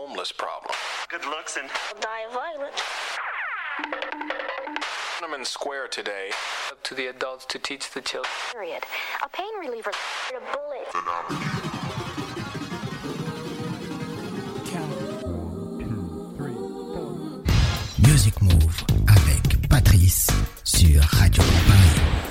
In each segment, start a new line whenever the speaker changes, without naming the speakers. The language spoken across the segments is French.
homeless problem.
Good looks and
die violent.
Tiananmen Square today.
Up to the adults to teach the children.
Period. A pain reliever. A bullet.
Music Move avec Patrice sur Radio Paris.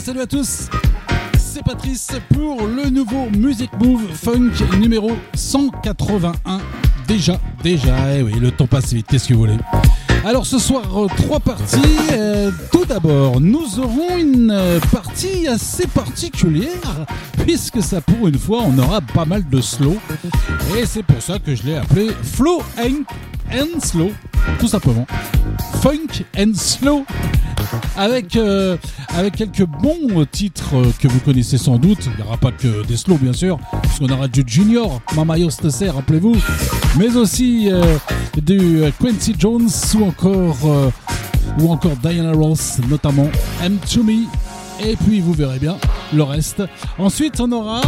Salut à tous C'est Patrice pour le nouveau Music Move Funk numéro 181. Déjà, déjà, eh oui, le temps passe vite, qu'est-ce que vous voulez alors ce soir, trois parties. Euh, tout d'abord, nous aurons une euh, partie assez particulière, puisque ça pour une fois, on aura pas mal de slow. Et c'est pour ça que je l'ai appelé Flow and, and Slow, tout simplement. Funk and Slow avec, euh, avec quelques bons titres que vous connaissez sans doute. Il n'y aura pas que des slow, bien sûr, puisqu'on aura du Junior, Mama Yostese, rappelez-vous, mais aussi euh, du Quincy Jones ou encore, euh, Diana Ross, notamment M to Me. Et puis vous verrez bien le reste. Ensuite, on aura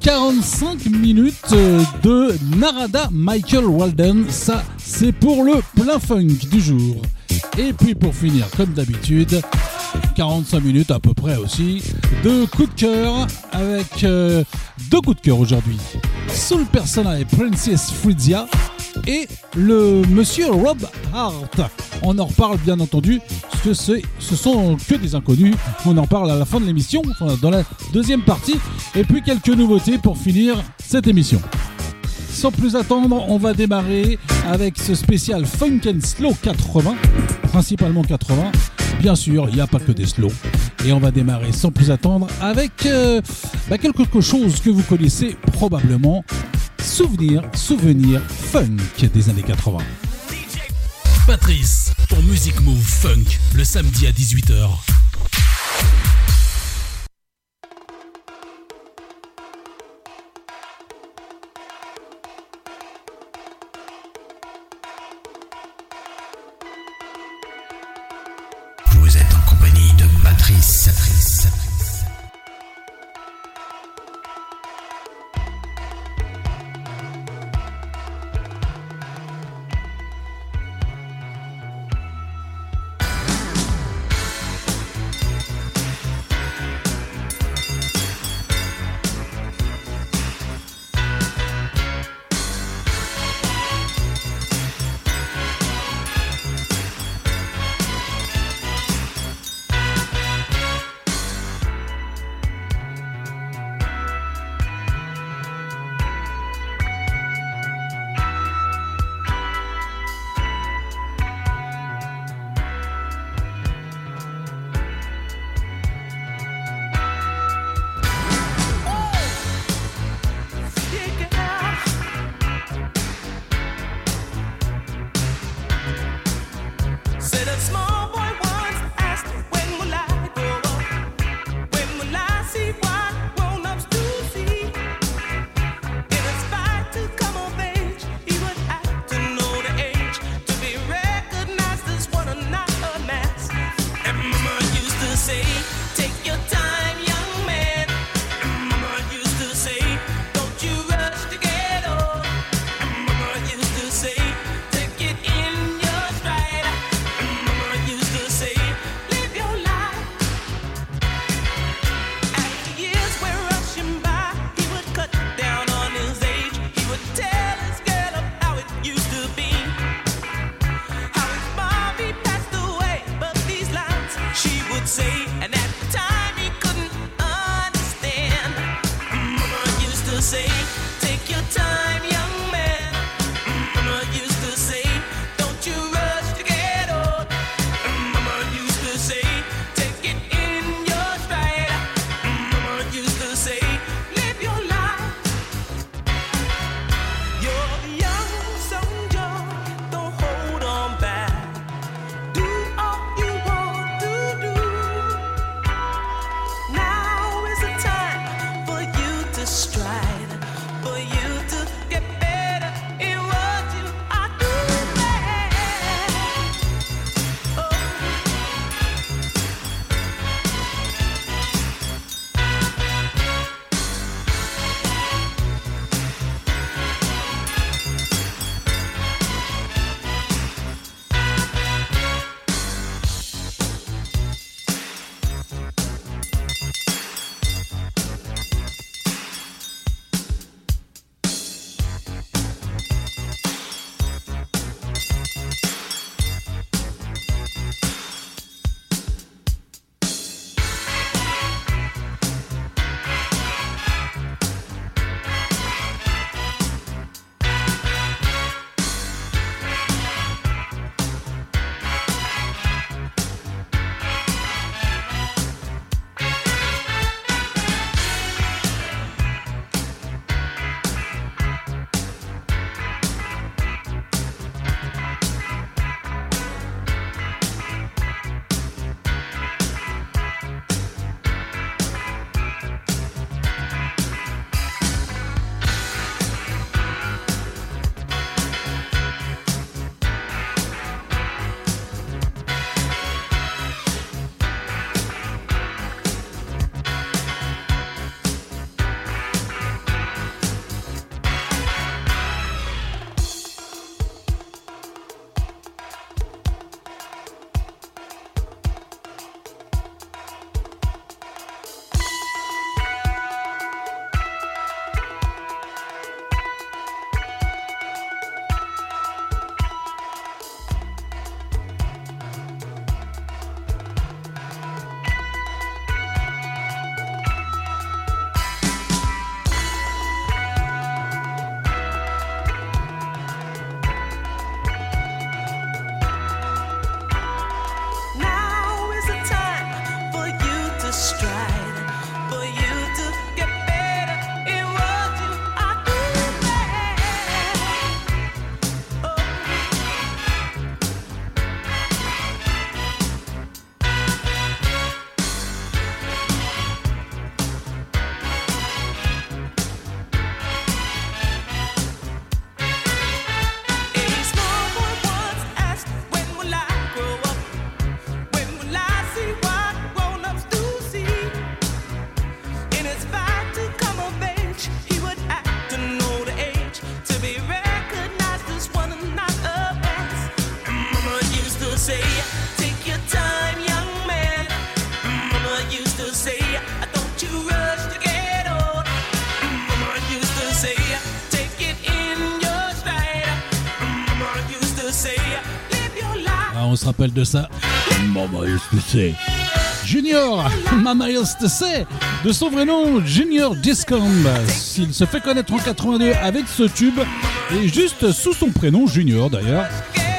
45 minutes de Narada Michael Walden. Ça, c'est pour le plein funk du jour. Et puis pour finir, comme d'habitude, 45 minutes à peu près aussi, de coups de cœur avec euh, deux coups de cœur aujourd'hui. Soul Persona et Princess Fridia et le monsieur Rob Hart. On en reparle bien entendu, parce que ce sont que des inconnus. On en parle à la fin de l'émission, dans la deuxième partie. Et puis quelques nouveautés pour finir cette émission. Sans plus attendre, on va démarrer avec ce spécial Funk and Slow 80, principalement 80. Bien sûr, il n'y a pas que des slow. Et on va démarrer sans plus attendre avec euh, bah, quelque chose que vous connaissez probablement. Souvenir, souvenir funk des années 80.
Patrice pour Music Move Funk le samedi à 18h.
Se rappelle de ça. Mama say. Junior, Mama say, de son vrai nom, Junior Discombe. S'il se fait connaître en 82 avec ce tube, et juste sous son prénom, Junior d'ailleurs.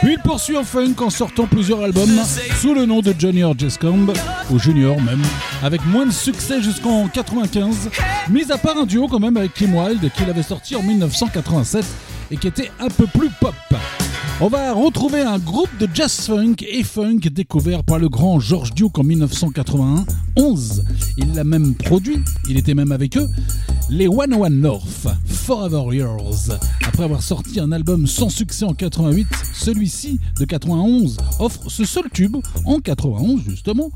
Puis il poursuit en funk en sortant plusieurs albums sous le nom de Junior Discombe, ou Junior même, avec moins de succès jusqu'en 95, mis à part un duo quand même avec Kim Wilde qu'il avait sorti en 1987 et qui était un peu plus pop. On va retrouver un groupe de jazz funk et funk découvert par le grand George Duke en 1981. 11. Il l'a même produit, il était même avec eux. Les One One North, Forever Yours. Après avoir sorti un album sans succès en 88, celui-ci de 91 offre ce seul tube en 91 justement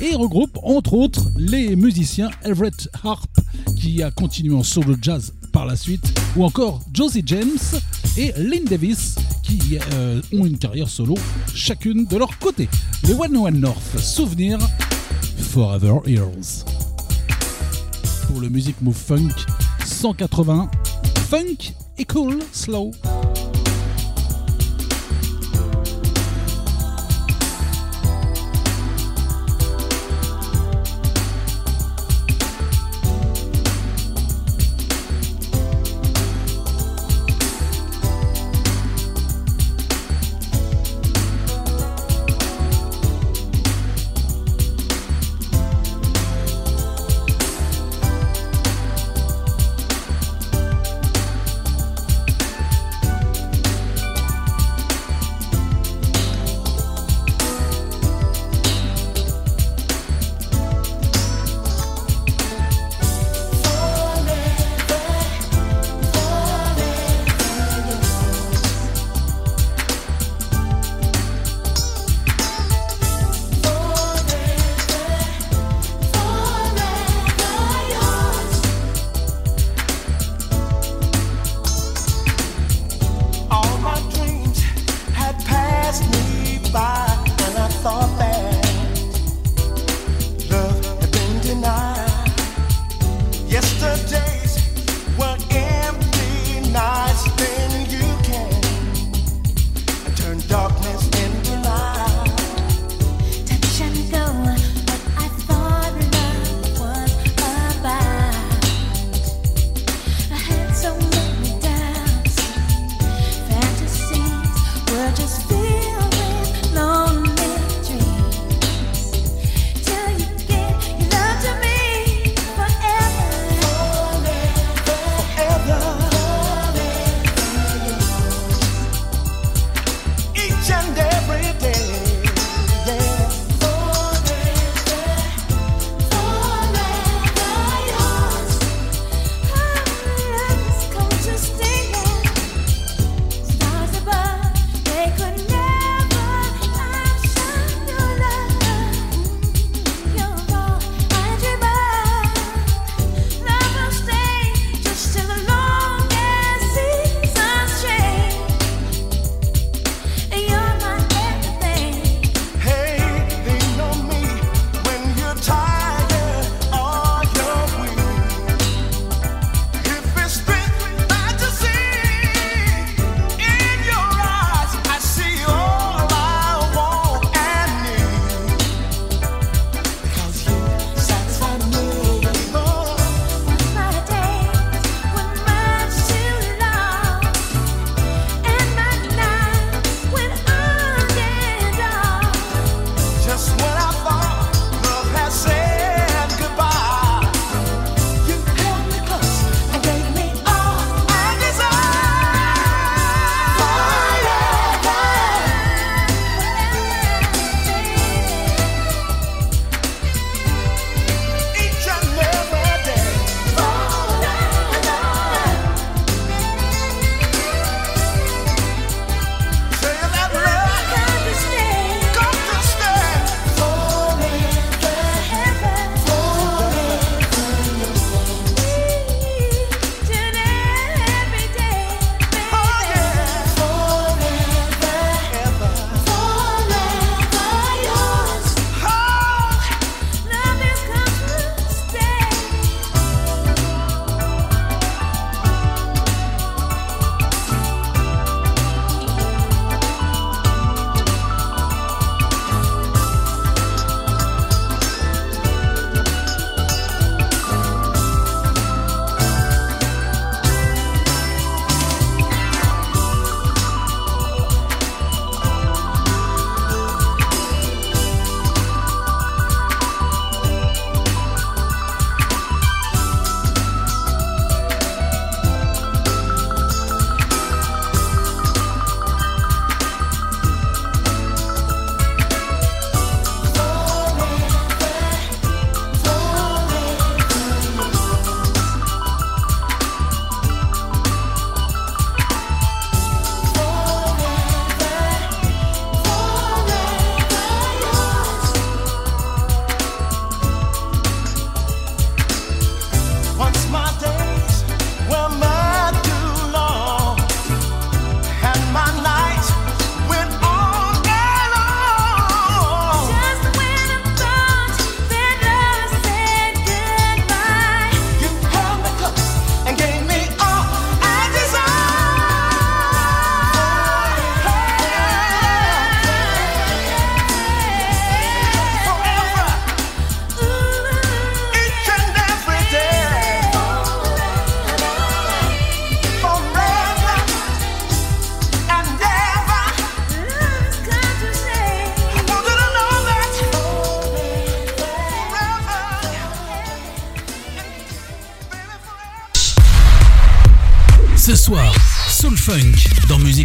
et regroupe entre autres les musiciens Everett Harp qui a continué en solo jazz par la suite, ou encore Josie James et Lynn Davis qui euh, ont une carrière solo chacune de leur côté. Les One One North, souvenir Forever Heroes. Pour le Music Move Funk 180, funk et cool, slow.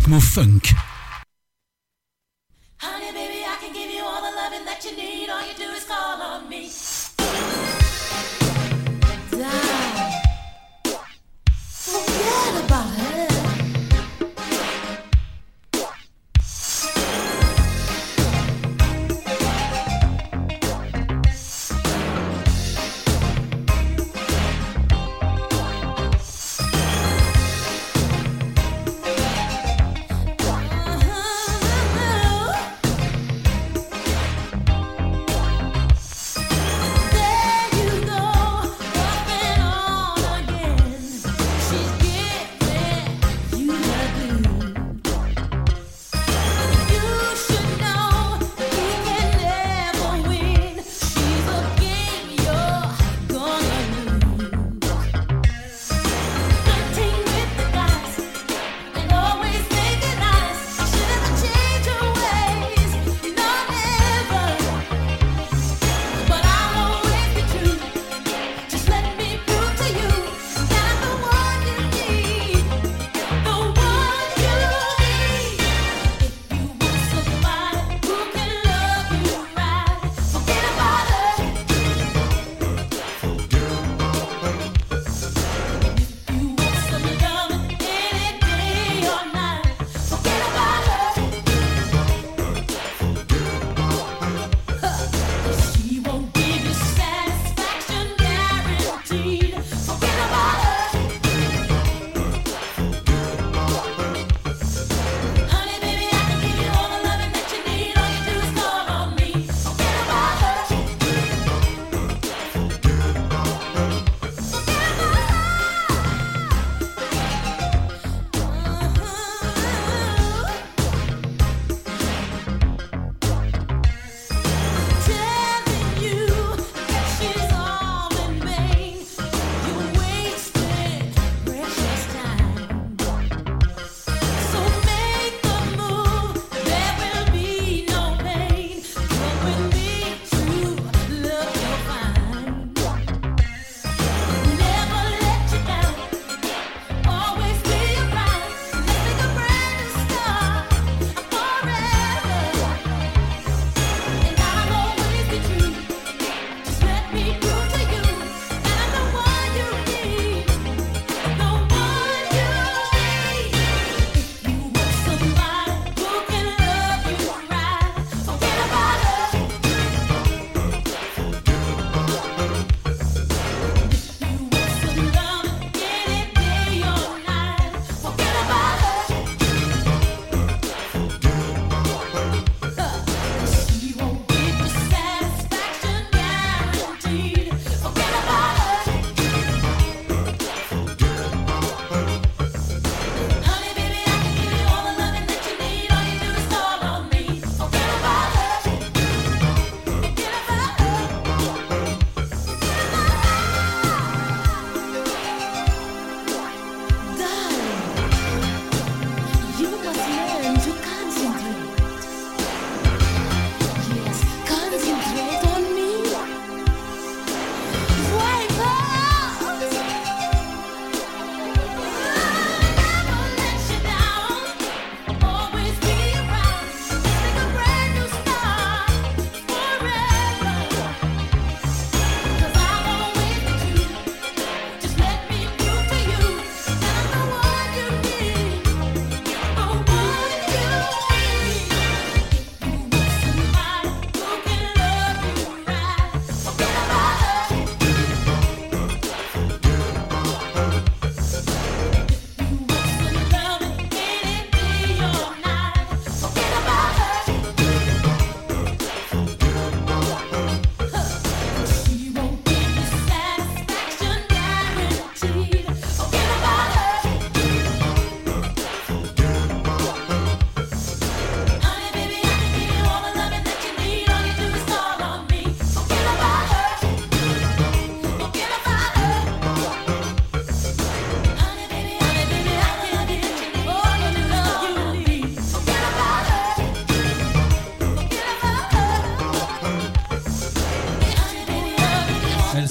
Dans Music Move Funk.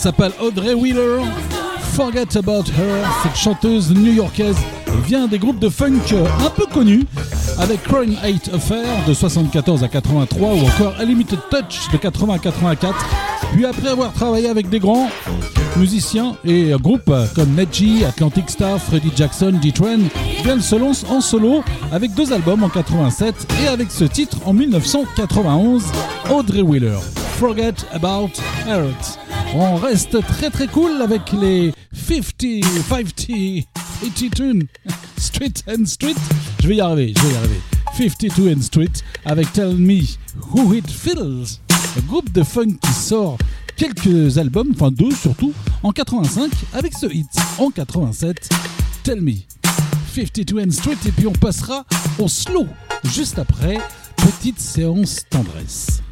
S'appelle Audrey Wheeler. Forget About Her, cette chanteuse new-yorkaise vient des groupes de funk un peu connus, avec Crime 8 Affair de 74 à 83 ou encore Unlimited Touch de 80 à 84. Puis après avoir travaillé avec des grands musiciens et groupes comme Nedgy, Atlantic Star, Freddie Jackson, D-Train, Glenn se lance en solo avec deux albums en 87 et avec ce titre en 1991, Audrey Wheeler, Forget About Heart. On reste très très cool avec les 50, 50, 82 Street and Street. Je vais y arriver, je vais y arriver. 52 and Street avec Tell Me Who It Feels, groupe de funk qui sort quelques albums, enfin deux surtout, en 85 avec ce hit en 87, Tell Me 52 and Street et puis on passera au slow juste après, petite séance tendresse.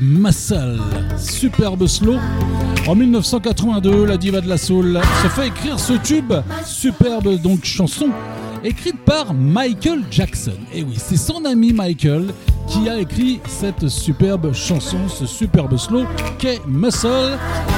Muscle, superbe slow. En 1982, la diva de la soul se fait écrire ce tube, superbe donc chanson, écrite par Michael Jackson. Et oui, c'est son ami Michael qui a écrit cette superbe chanson, ce superbe slow qu'est Muscle.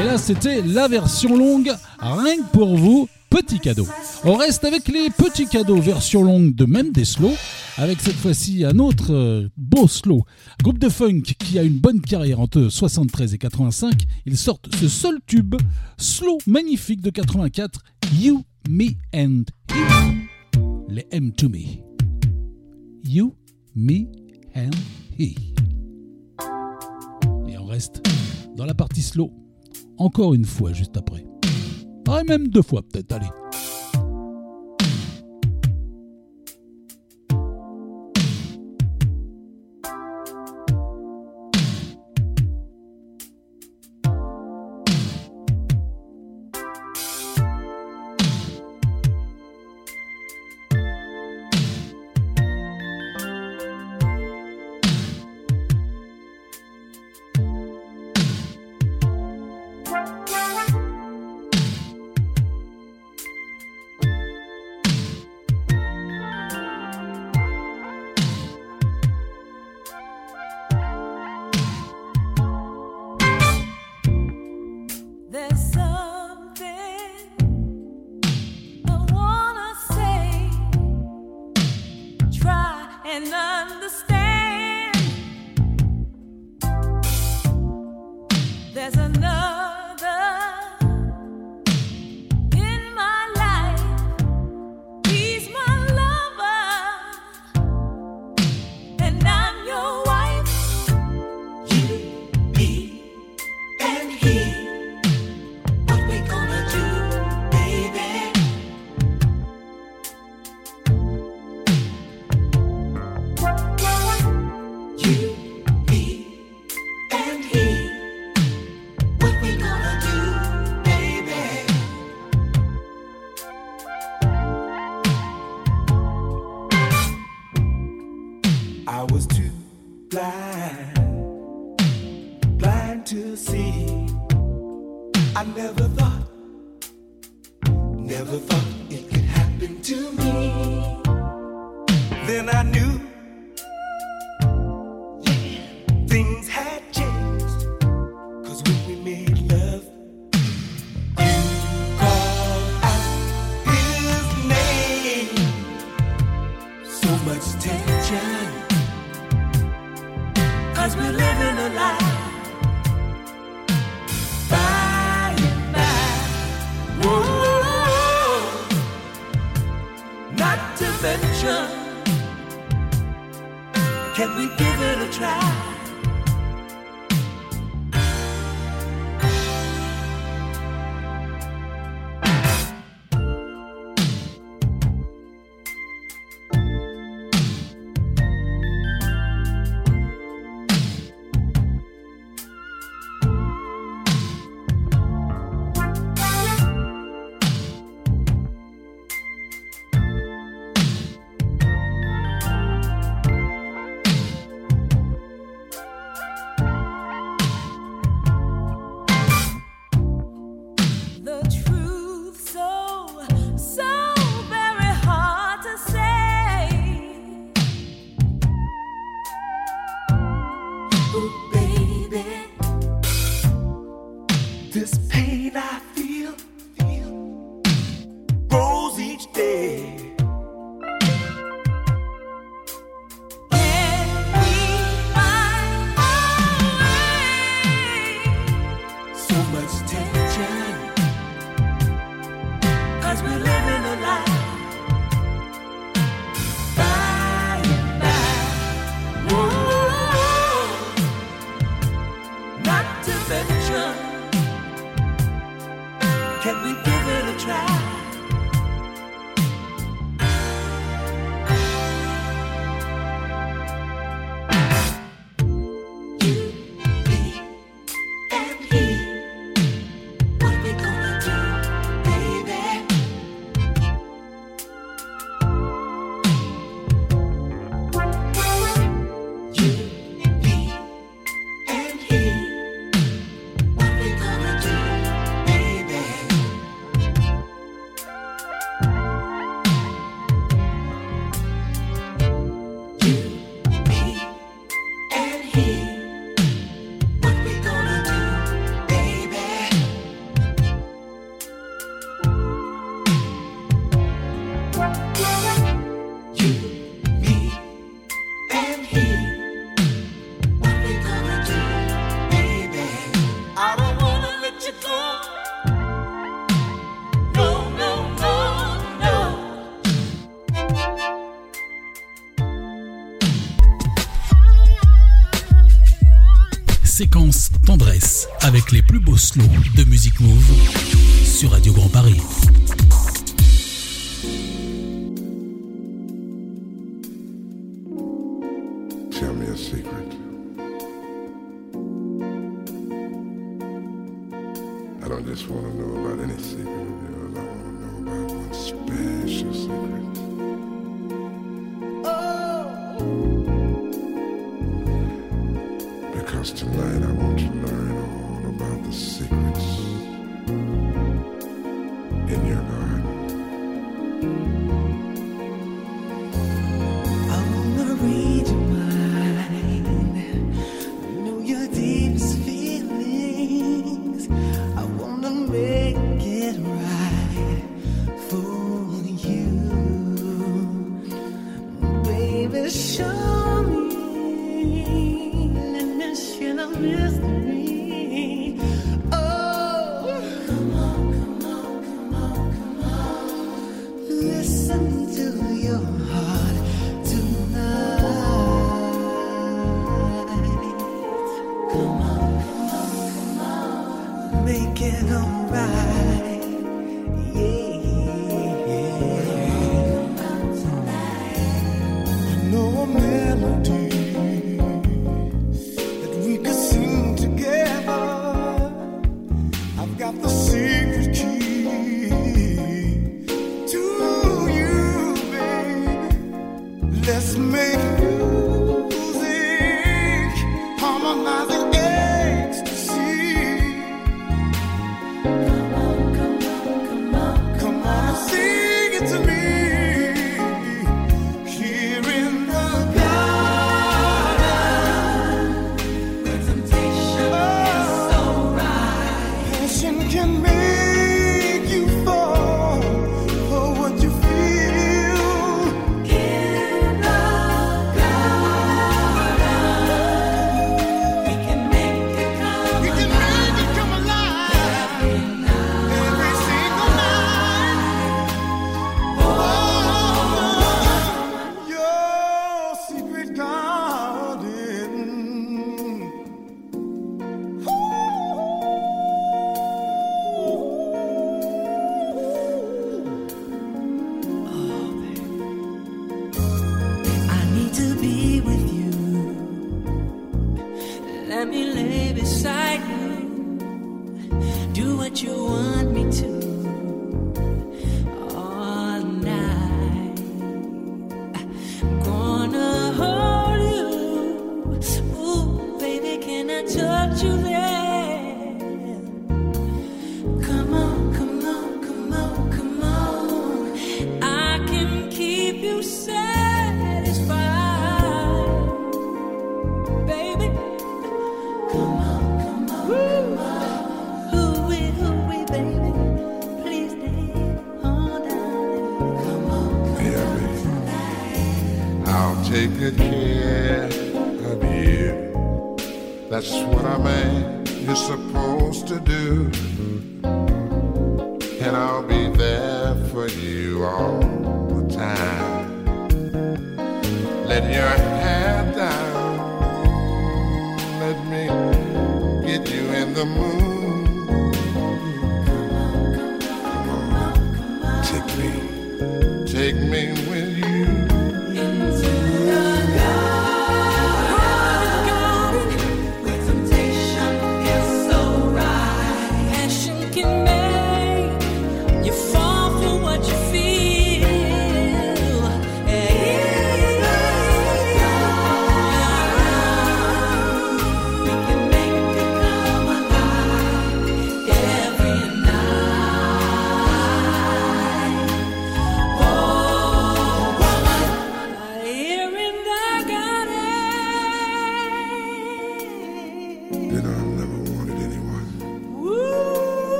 Et là, c'était la version longue, rien que pour vous, petit cadeau. On reste avec les petits cadeaux version longue de même des slows, avec cette fois-ci un autre euh, beau slow. Groupe de funk qui a une bonne carrière entre 73 et 85. Ils sortent ce seul tube, slow magnifique de 84, You, Me and He. Les M to Me. You, Me and He. Et on reste dans la partie slow, encore une fois juste après. Ah, et même deux fois peut-être, allez.
les plus beaux slows de Music Move sur Radio Grand Paris.
Tell me a secret. I don't just want to know about any secret of yours. I want to know about one special secret.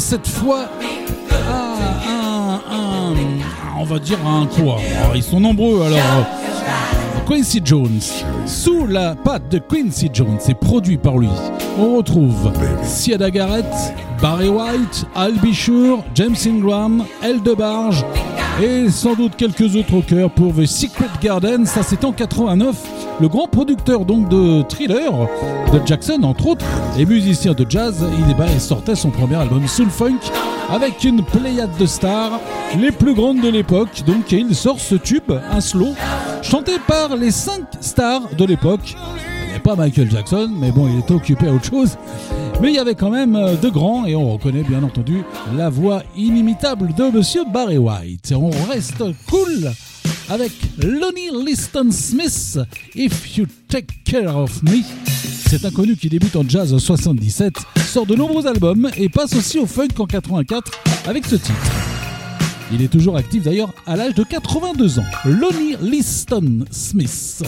Cette fois ah, un, un- on va dire un quoi Oh, Ils sont nombreux alors. Quincy Jones. Sous la patte de Quincy Jones et produit par lui, on retrouve Siada Garrett, Barry White, Al Bishure, James Ingram, El DeBarge et sans doute quelques autres au cœur pour The Secret Garden. Ça, c'était en 89. Le grand producteur donc de Thriller de Jackson, entre autres, et musicien de jazz, il, eh ben, il sortait son premier album Soul Funk avec une pléiade de stars, les plus grandes de l'époque. Donc, il sort ce tube, un slow, chanté par les cinq stars de l'époque. Il n'y pas Michael Jackson, mais bon, il était occupé à autre chose. Mais il y avait quand même euh, de grands, et on reconnaît bien entendu la voix inimitable de Monsieur Barry White. On reste cool avec Lonnie Liston Smith, If You Take Care of Me. Cet inconnu qui débute en jazz en 77 sort de nombreux albums et passe aussi au funk en 84 avec ce titre. Il est toujours actif d'ailleurs à l'âge de 82 ans. Lonnie Liston Smith.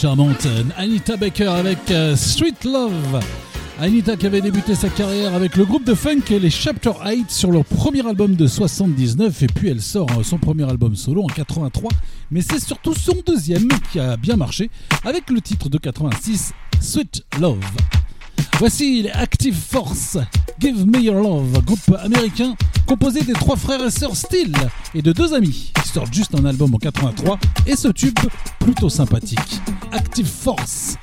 charmante Anita Baker avec euh, Street Love. Anita qui avait débuté sa carrière avec le groupe de funk et les Chapter 8 sur leur premier album de 79 et puis elle sort euh, son premier album solo en 83 mais c'est surtout son deuxième qui a bien marché avec le titre de 86 Sweet Love. Voici les Active Force Give Me Your Love, groupe américain composé des trois frères et sœurs Steele et de deux amis qui sortent juste un album en 83 et ce tube plutôt sympathique, Active Force.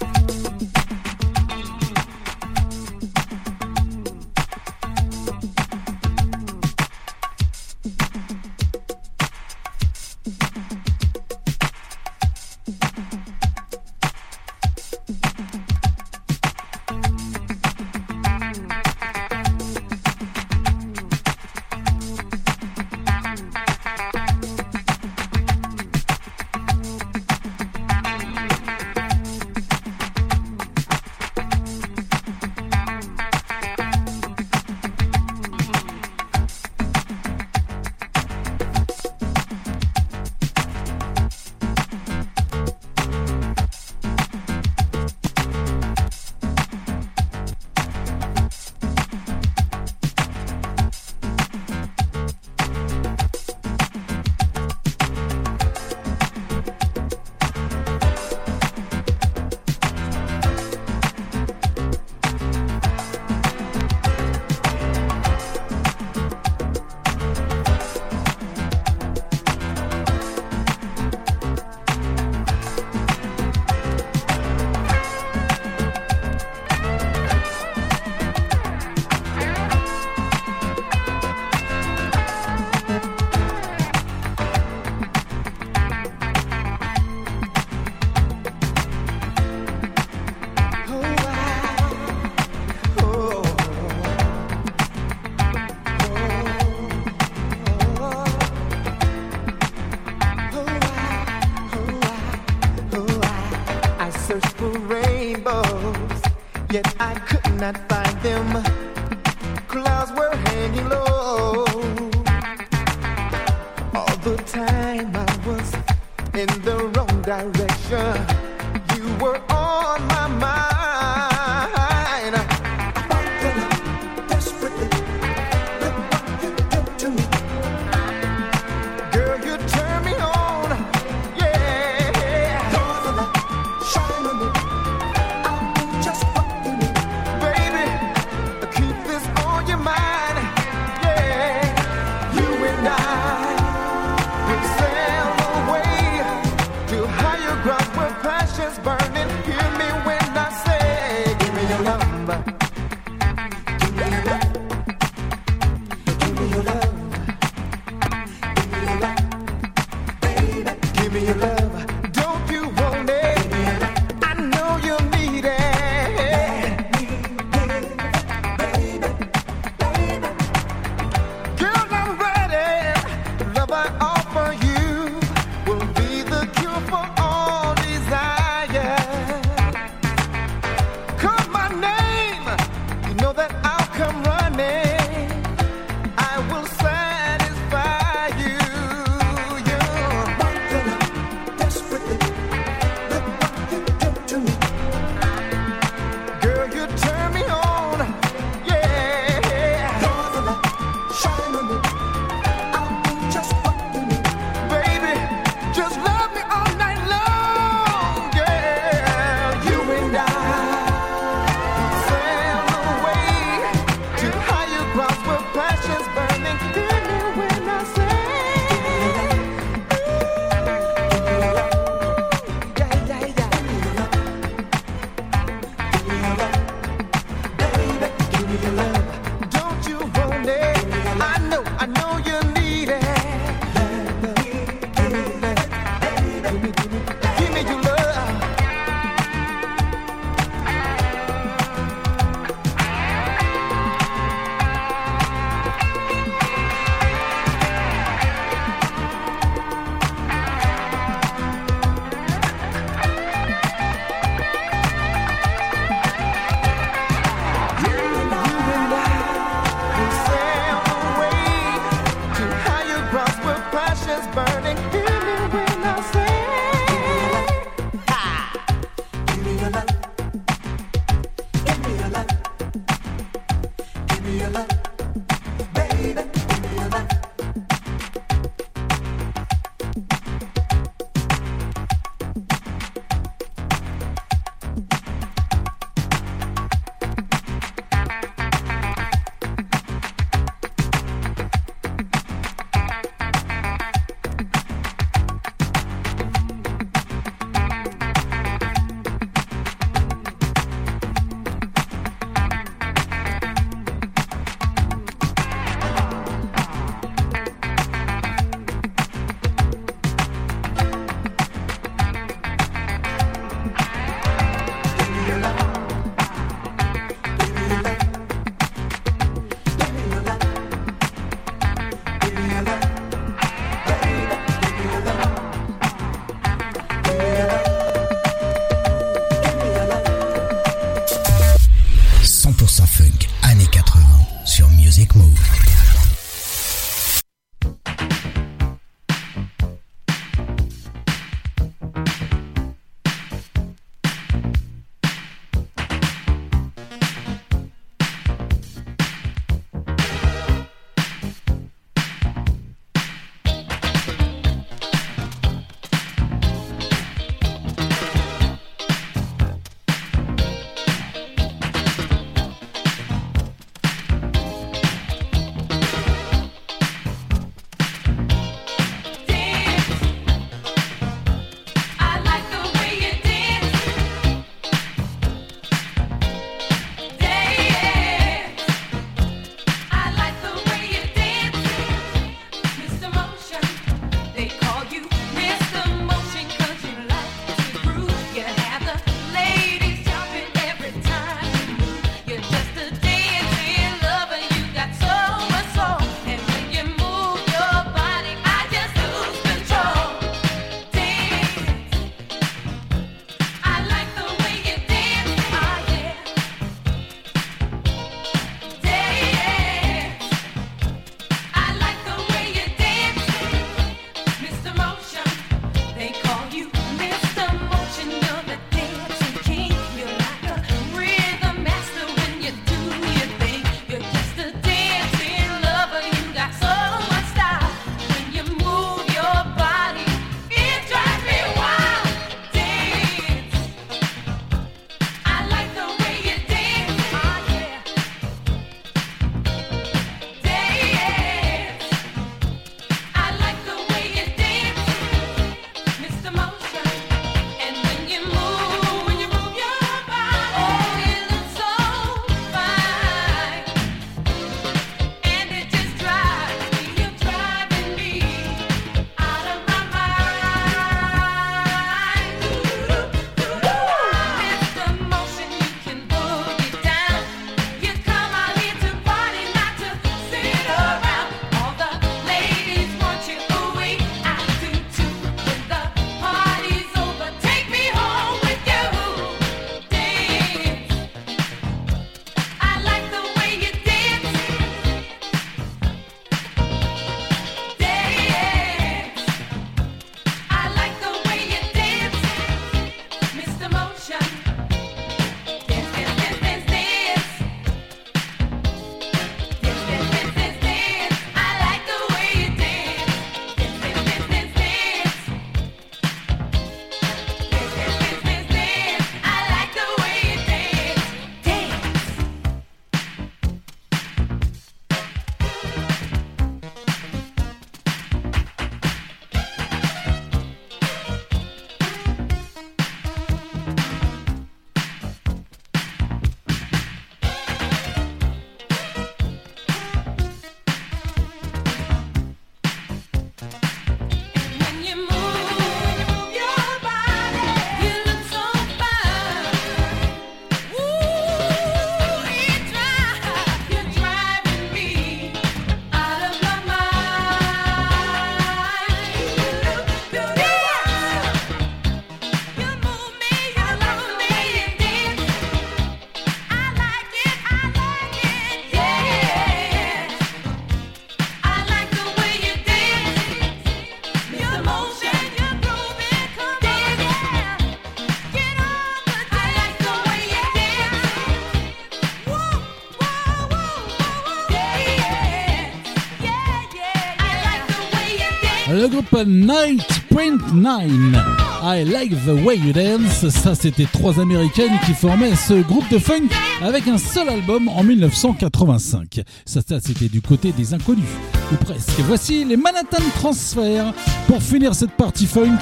Night
Print 9. I like the way you dance. Ça, c'était trois américaines qui formaient ce groupe de funk avec un seul album en 1985. Ça, c'était du côté des inconnus, ou presque. Voici les Manhattan Transfer pour finir cette partie funk.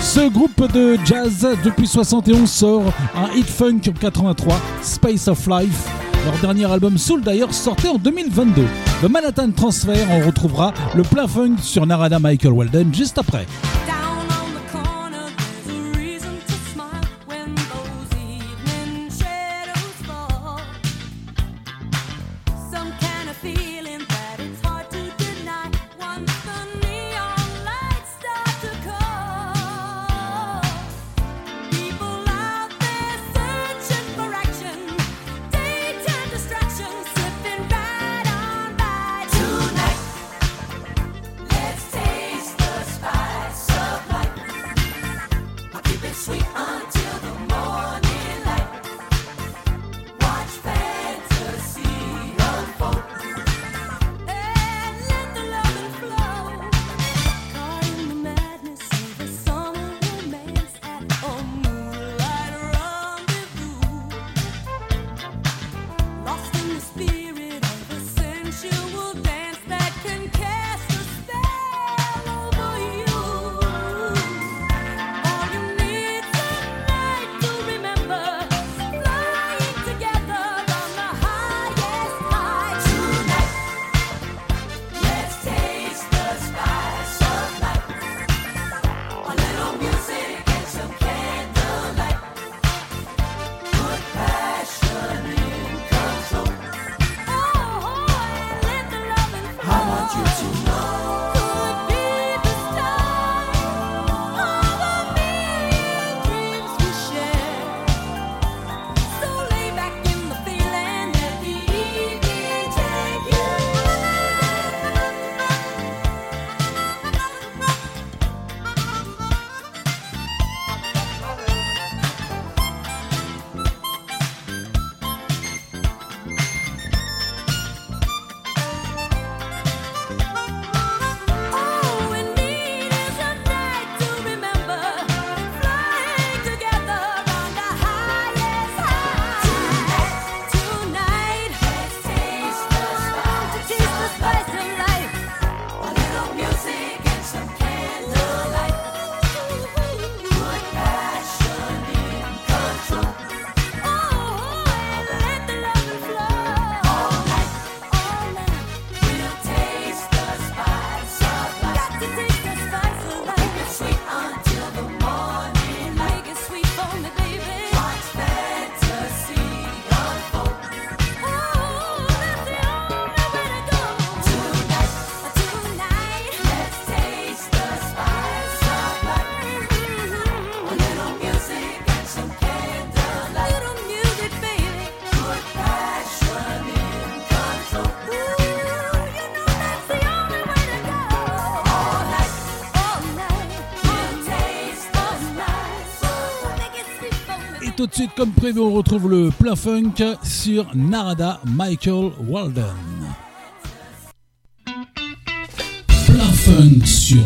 Ce groupe de jazz, depuis 71, sort un hit funk en 83, Space of Life. Leur dernier album Soul d'ailleurs sortait en 2022. The Manhattan Transfer, on retrouvera le plein funk sur Narada Michael Walden juste après. comme prévu, on retrouve le plein funk sur Narada Michael Walden.
Sur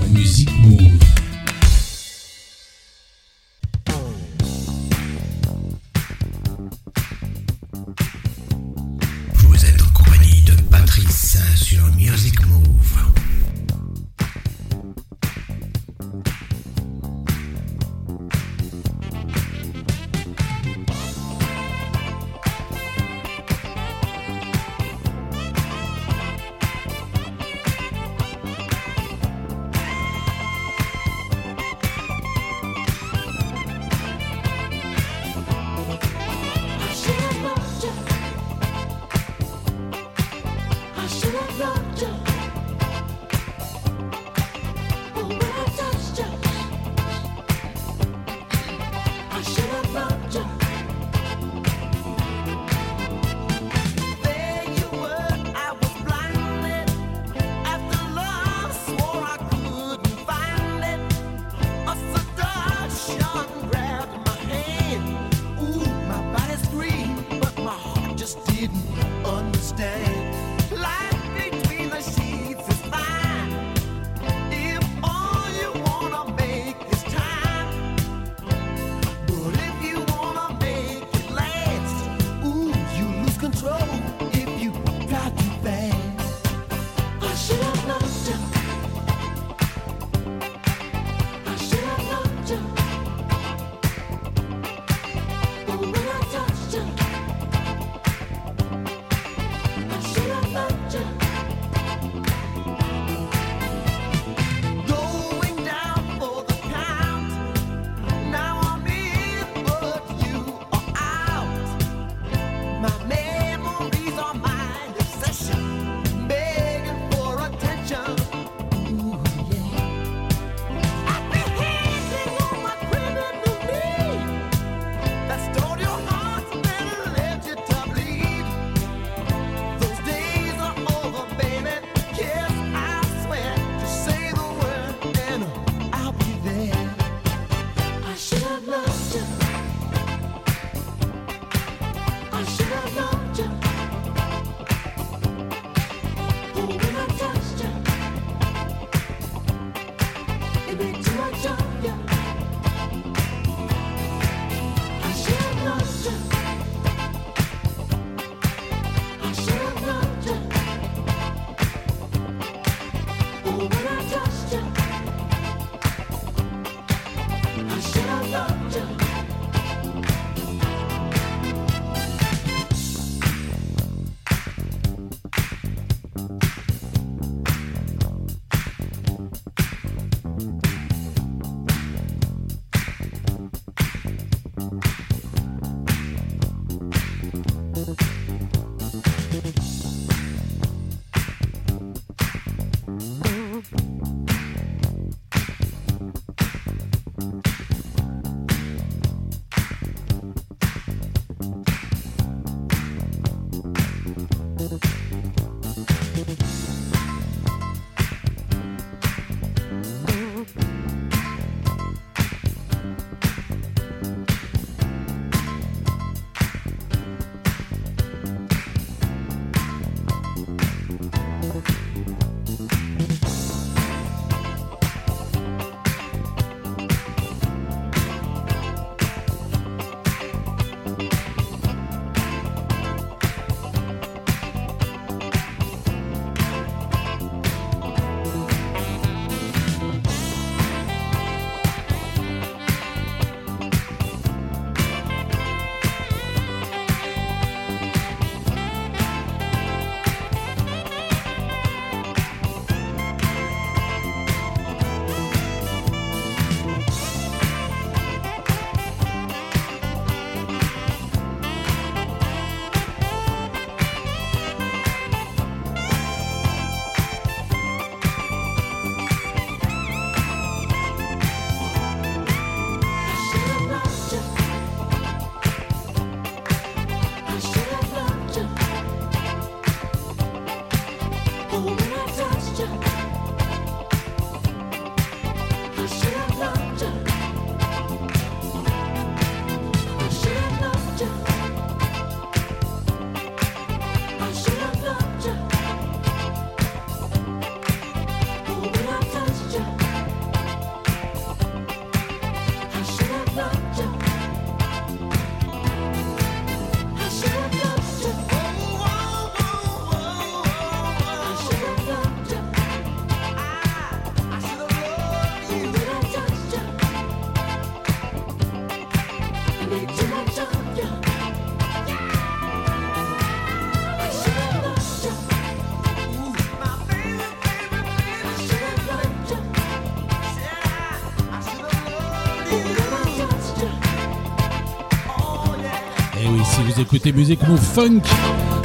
vous
écoutez Musique Move Funk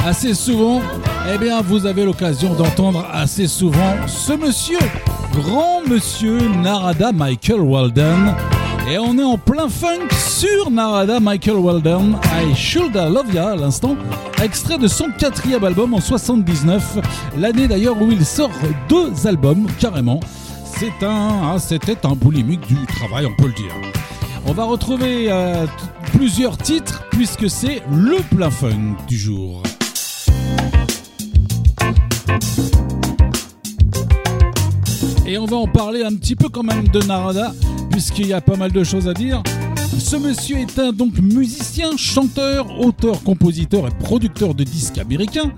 assez souvent, eh bien vous avez l'occasion d'entendre assez souvent ce monsieur, grand monsieur Narada Michael Walden. Et on est en plein funk sur Narada Michael Walden, I Should I Love Ya à l'instant, extrait de son quatrième album en 79, l'année d'ailleurs où il sort deux albums carrément. C'est un, ah, c'était un boulimique du travail, on peut le dire. On va retrouver euh, plusieurs titres puisque c'est le plein funk du jour. Et on va en parler un petit peu quand même de Narada, puisqu'il y a pas mal de choses à dire. Ce monsieur est un donc musicien, chanteur, auteur, compositeur et producteur de disques américain.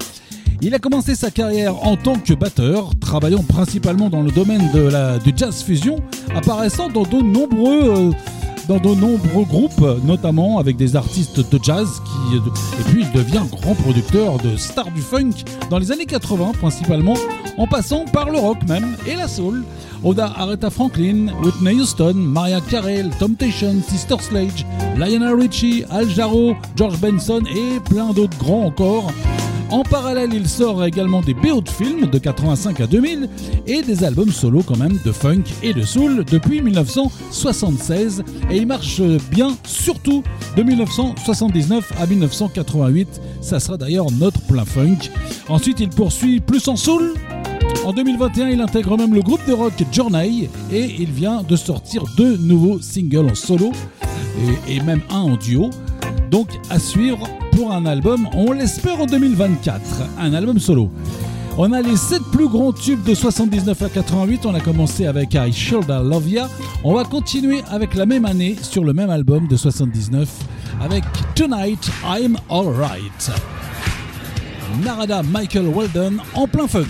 Il a commencé sa carrière en tant que batteur, travaillant principalement dans le domaine de la, du jazz fusion, apparaissant dans de nombreux, euh, dans de nombreux groupes, notamment avec des artistes de jazz. Qui, et puis il devient grand producteur de stars du funk dans les années 80 principalement, en passant par le rock même et la soul. On a Aretha Franklin, Whitney Houston, Mariah Carey, Temptation, Sister Sledge, Lionel Richie, Al Jarreau, George Benson et plein d'autres grands encore. En parallèle, il sort également des BO de films de 85 à 2000 et des albums solo quand même de funk et de soul depuis 1976 et il marche bien surtout de 1979 à 1988. Ça sera d'ailleurs notre plein funk. Ensuite, il poursuit plus en soul. En 2021, il intègre même le groupe de rock Journey et il vient de sortir deux nouveaux singles en solo et, et même un en duo. Donc à suivre un album, on l'espère en 2024, un album solo. On a les 7 plus grands tubes de 79 à 88, on a commencé avec I Should I Love Ya, on va continuer avec la même année sur le même album de 79 avec Tonight I'm Alright. Narada Michael Walden en plein funk.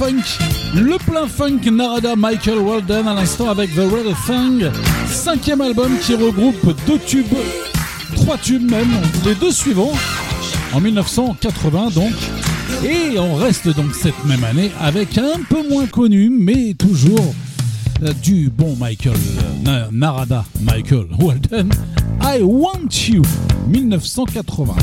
funk,
le plein funk Narada Michael Walden à l'instant avec The Red Thing, cinquième album qui regroupe deux tubes, trois tubes même, les deux suivants, en 1980 donc. Et on reste donc cette même année avec un peu moins connu, mais toujours euh, du bon Michael, euh, Narada Michael Walden, I Want You, 1980.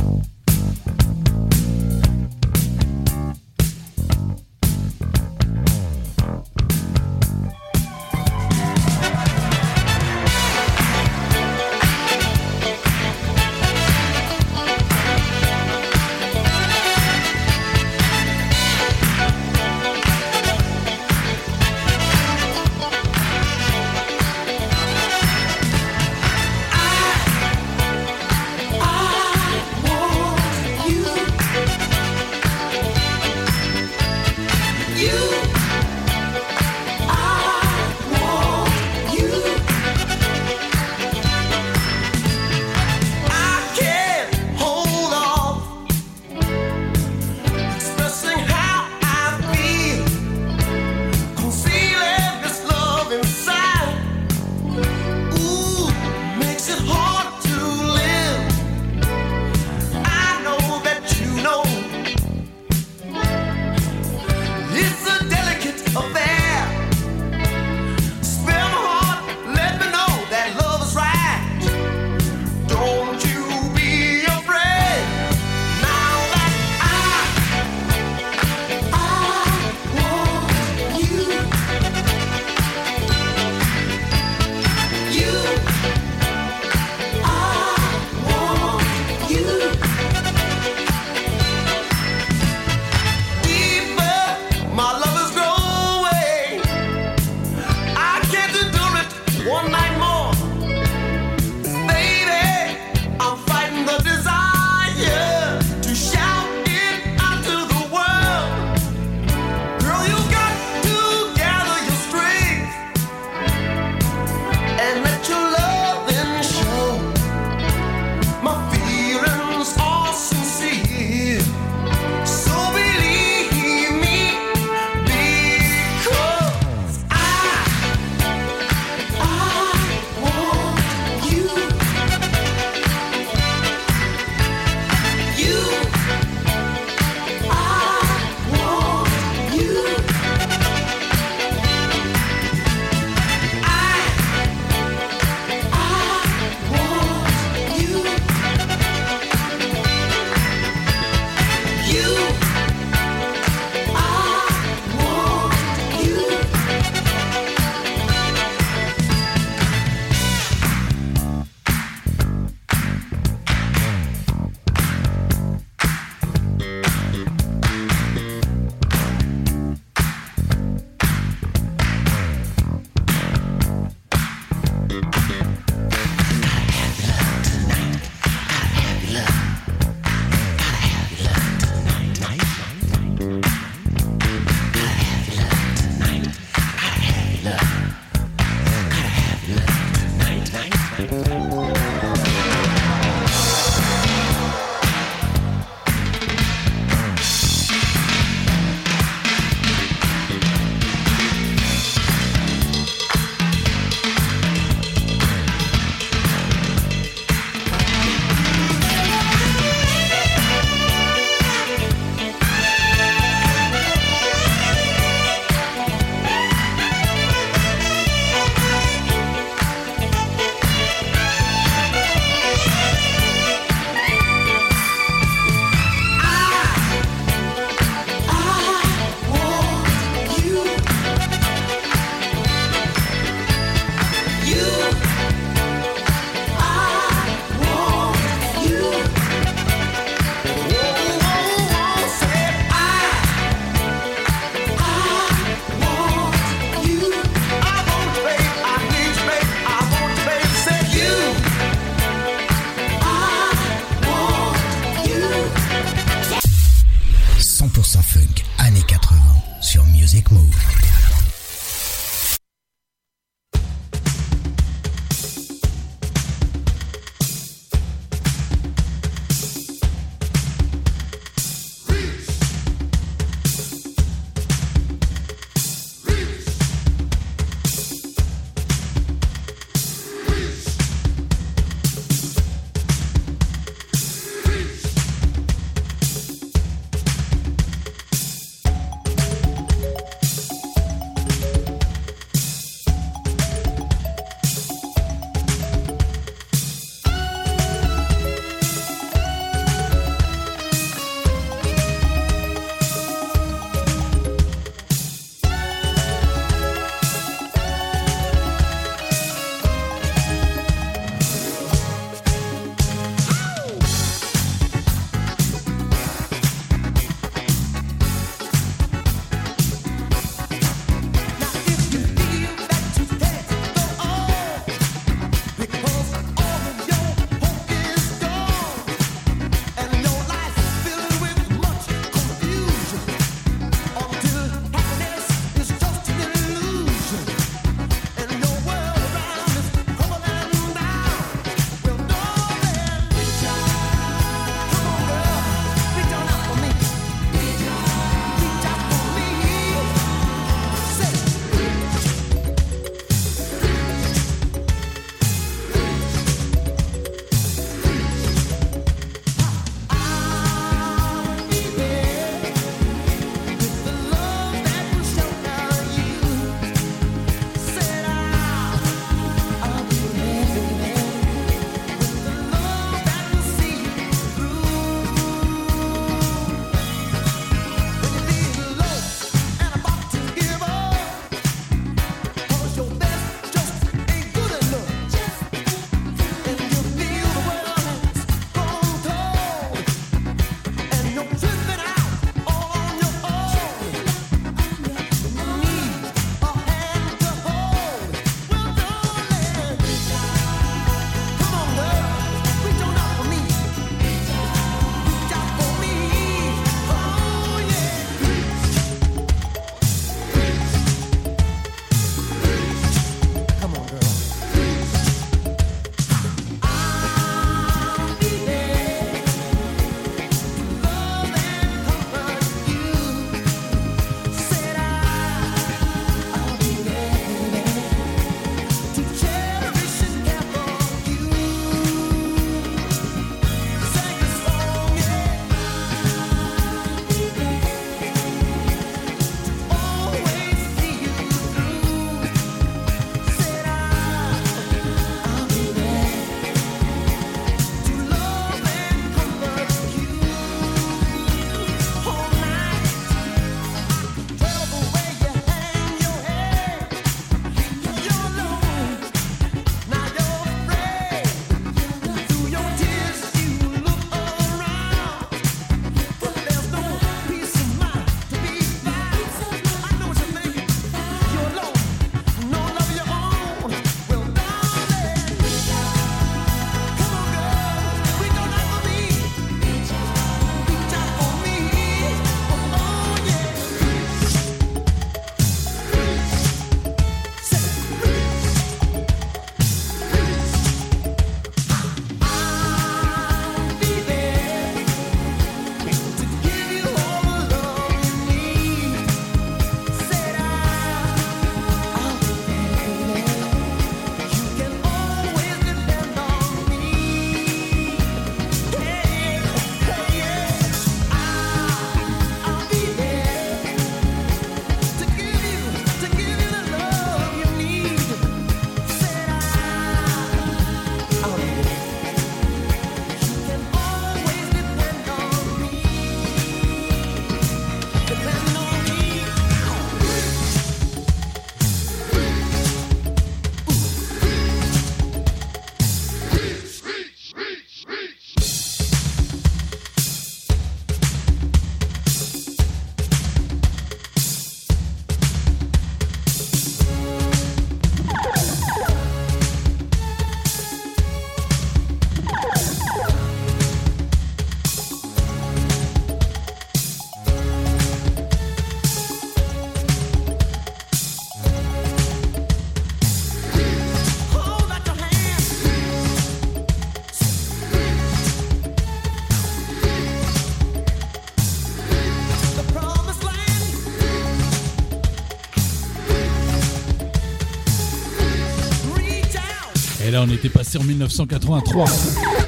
Là, on était passé en 1983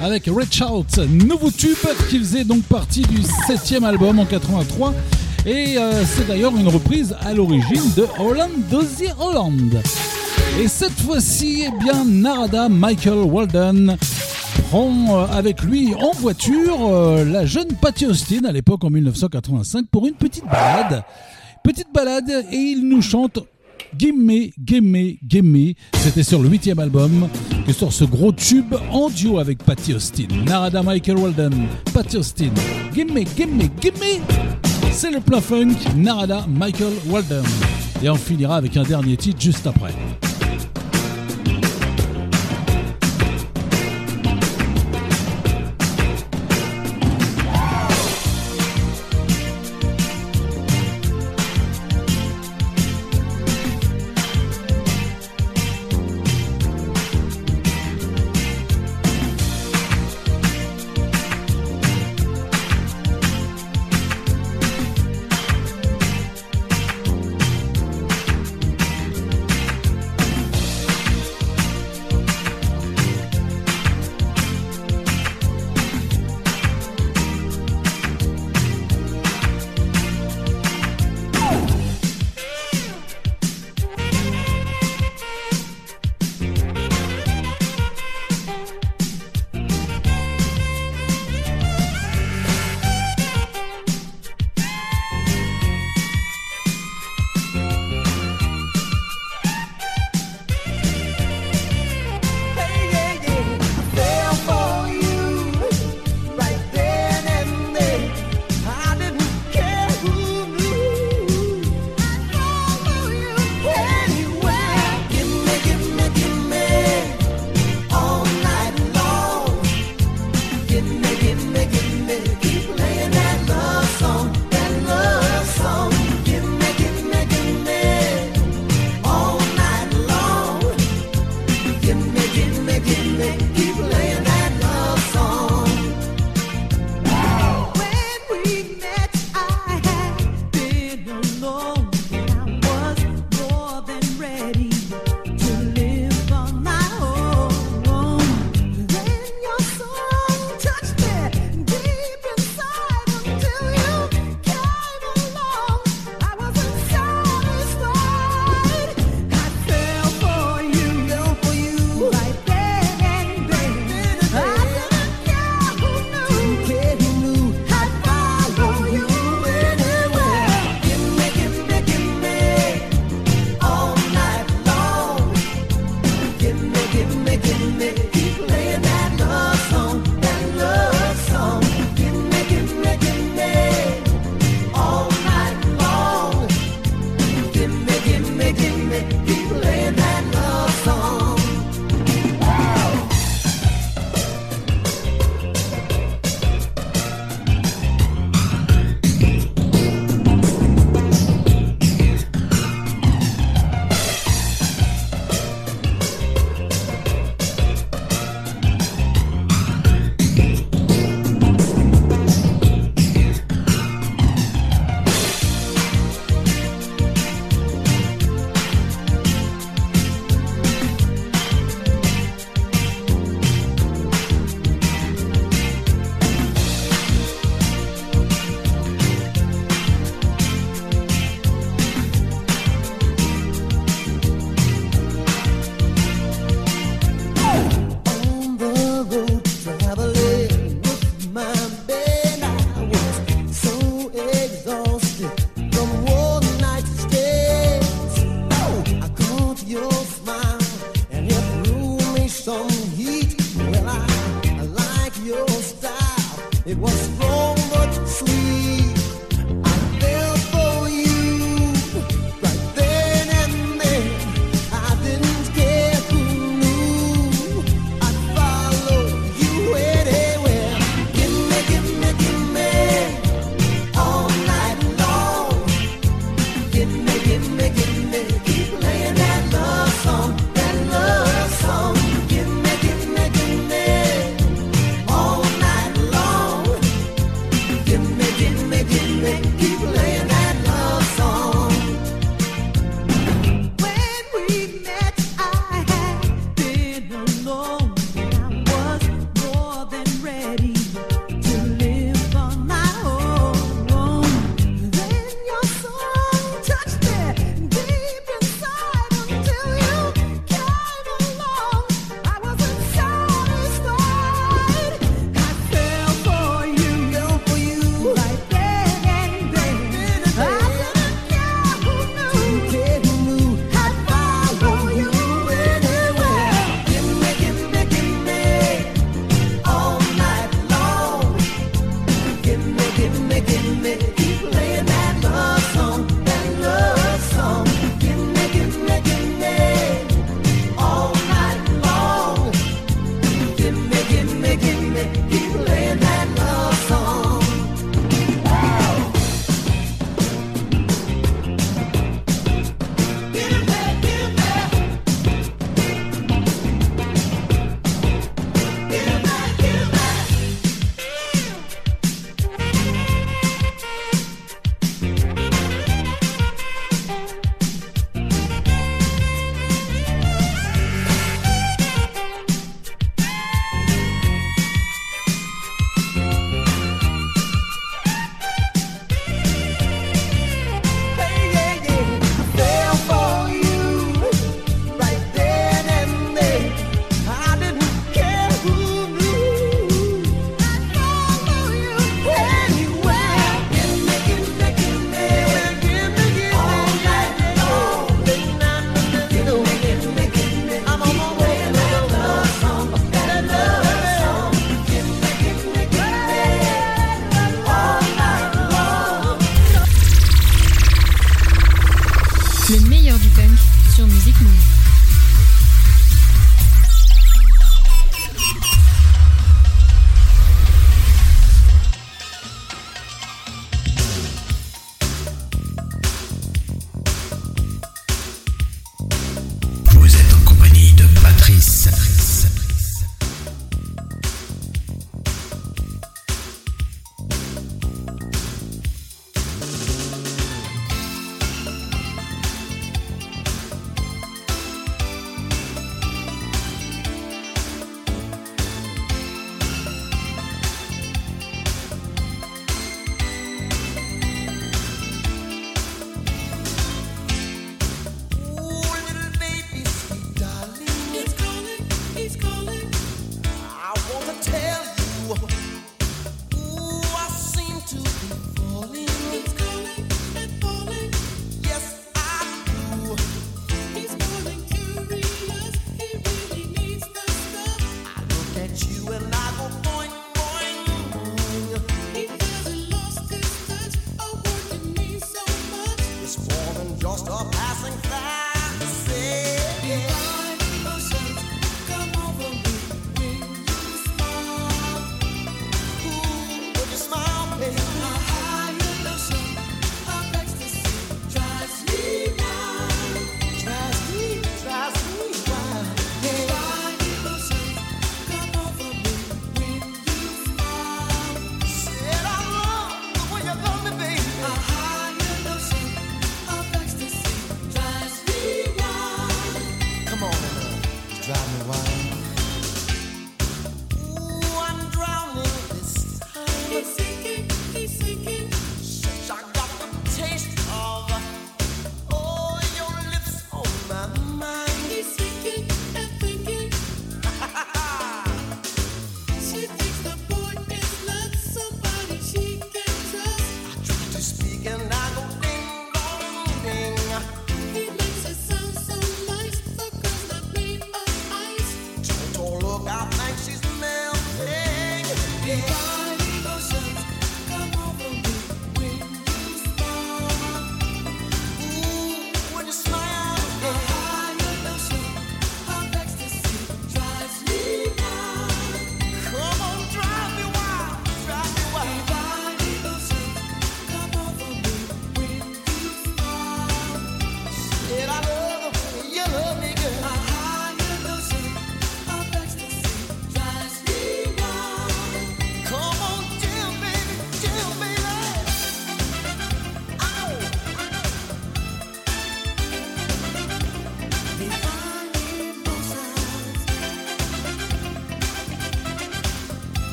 avec Red Shout, nouveau tube qui faisait donc partie du septième album en 83. Et euh, c'est d'ailleurs une reprise à l'origine de Holland Dozy Holland. Et cette fois-ci, eh bien, Narada Michael Walden prend euh, avec lui en voiture euh, la jeune Patty Austin à l'époque en 1985 pour une petite balade. Petite balade et il nous chante Gimme, Gimme, Gimme. C'était sur le huitième album que sort ce gros tube en duo avec Patty Austin. Narada Michael Walden, Patty Austin. Gimme, Gimme, Gimme. C'est le plat funk Narada Michael Walden. Et on finira avec un dernier titre juste après.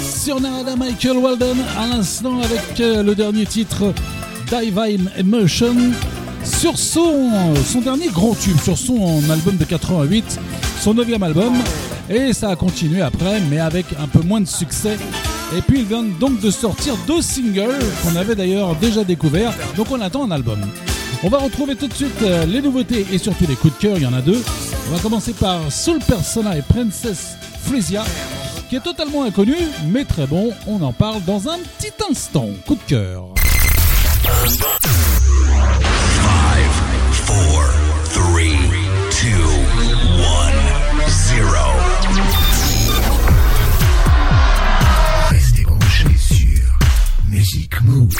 sur Narada Michael Walden à l'instant avec euh, le dernier titre Divine Emotion sur son, dernier grand tube, sur son album de 88, son 9 album. Et ça a continué après, mais avec un peu moins de succès. Et puis il vient donc de sortir deux singles qu'on avait d'ailleurs déjà découverts, donc on attend un album. On va retrouver tout de suite euh, les nouveautés et surtout les coups de cœur, il y en a deux. On va commencer par Soul Persona et Princess Frisia qui est totalement inconnu, mais très bon. On en parle dans un petit instant. Coup de cœur.
5, 4, 3, 2, 1, 0.
Restez branchés sur Music Move.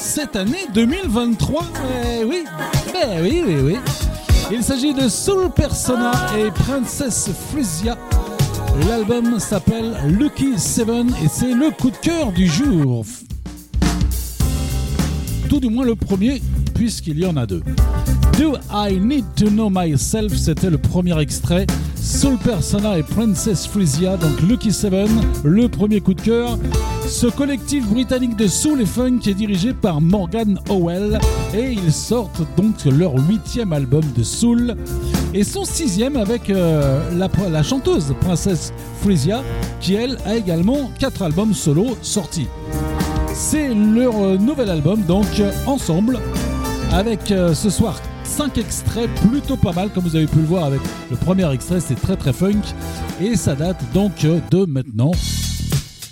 Cette année 2023, eh oui, ben oui, oui, oui. Il s'agit de Soul Persona et Princess Frisia. L'album s'appelle Lucky Seven et c'est le coup de cœur du jour. Tout du moins le premier, puisqu'il y en a deux. Do I Need to Know Myself, c'était le premier extrait. Soul Persona et Princess Frisia, donc Lucky Seven, le premier coup de cœur. Ce collectif britannique de soul et funk est dirigé par Morgan Howell et ils sortent donc leur huitième album de soul et son sixième avec euh, la, chanteuse Princess Frisia qui elle a également quatre albums solo sortis. C'est leur euh, nouvel album donc euh, ensemble avec ce soir 5 extraits plutôt pas mal comme vous avez pu le voir avec le premier extrait c'est très très funk et ça date donc de maintenant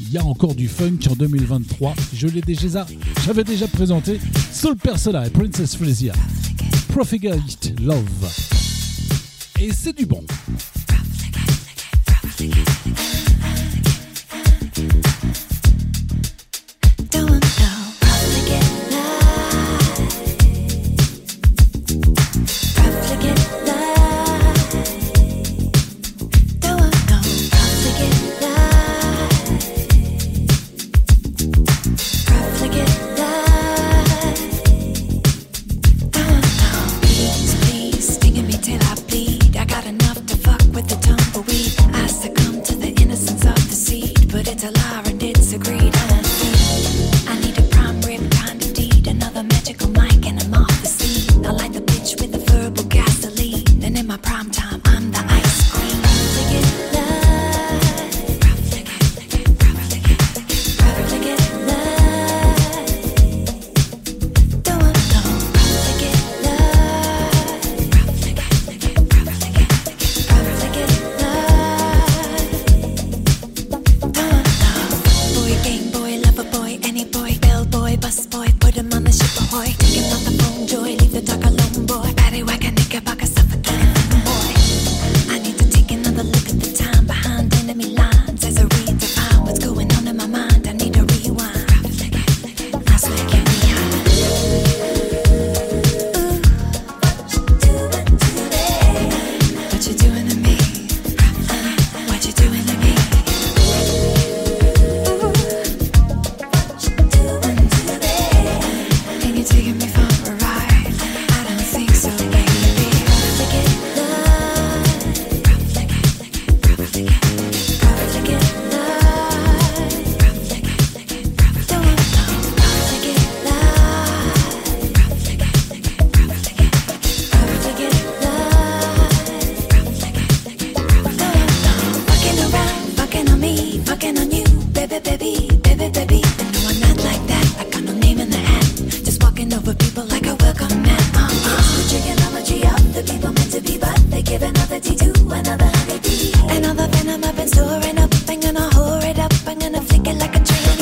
il y a encore du funk en 2023 je l'ai déjà j'avais déjà présenté Soul Persona et Princess Frisia Profligate Love. Et c'est du bon
a trainee.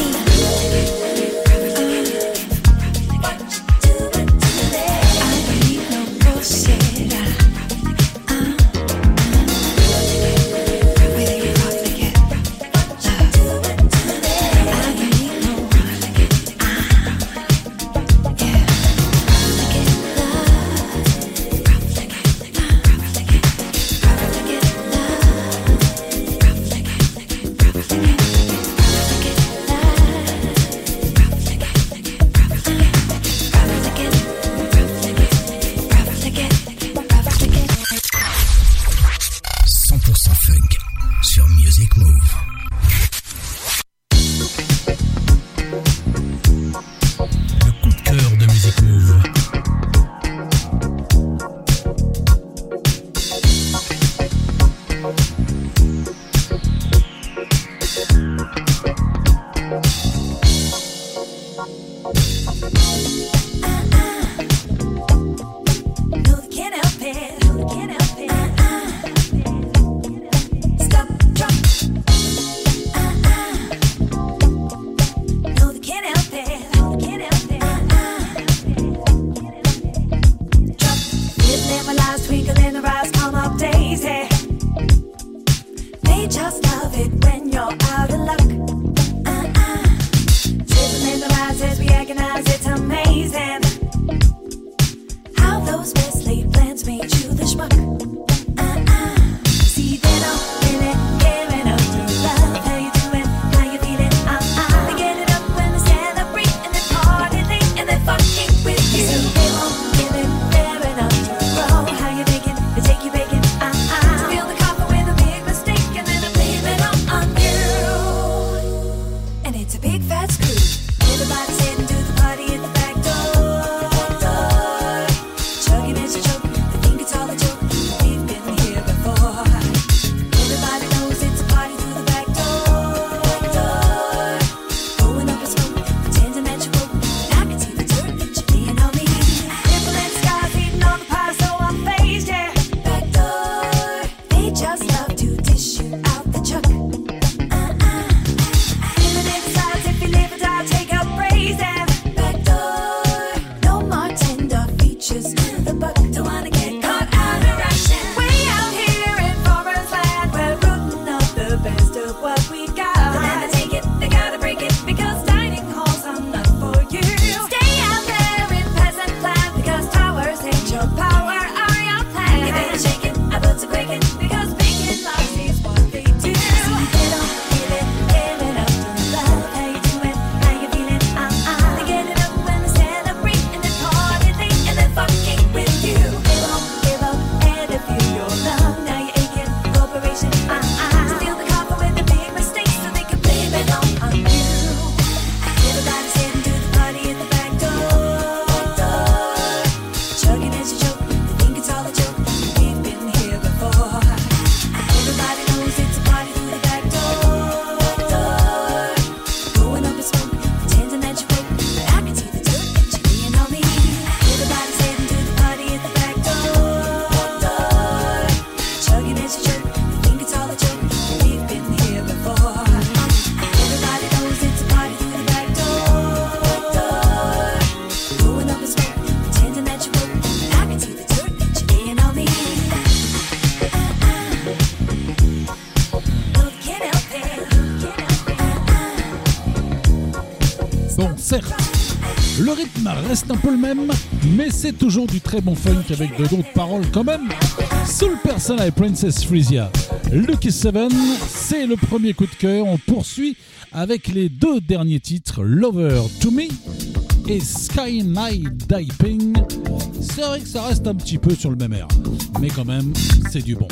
reste un peu le même, mais c'est toujours du très bon funk avec de d'autres paroles quand même. Soul Persona et Princess Frisia. Lucky Seven, c'est le premier coup de cœur. On poursuit avec les deux derniers titres, Lover to Me et Sky Night Diving. C'est vrai que ça reste un petit peu sur le même air, mais quand même, c'est du bon.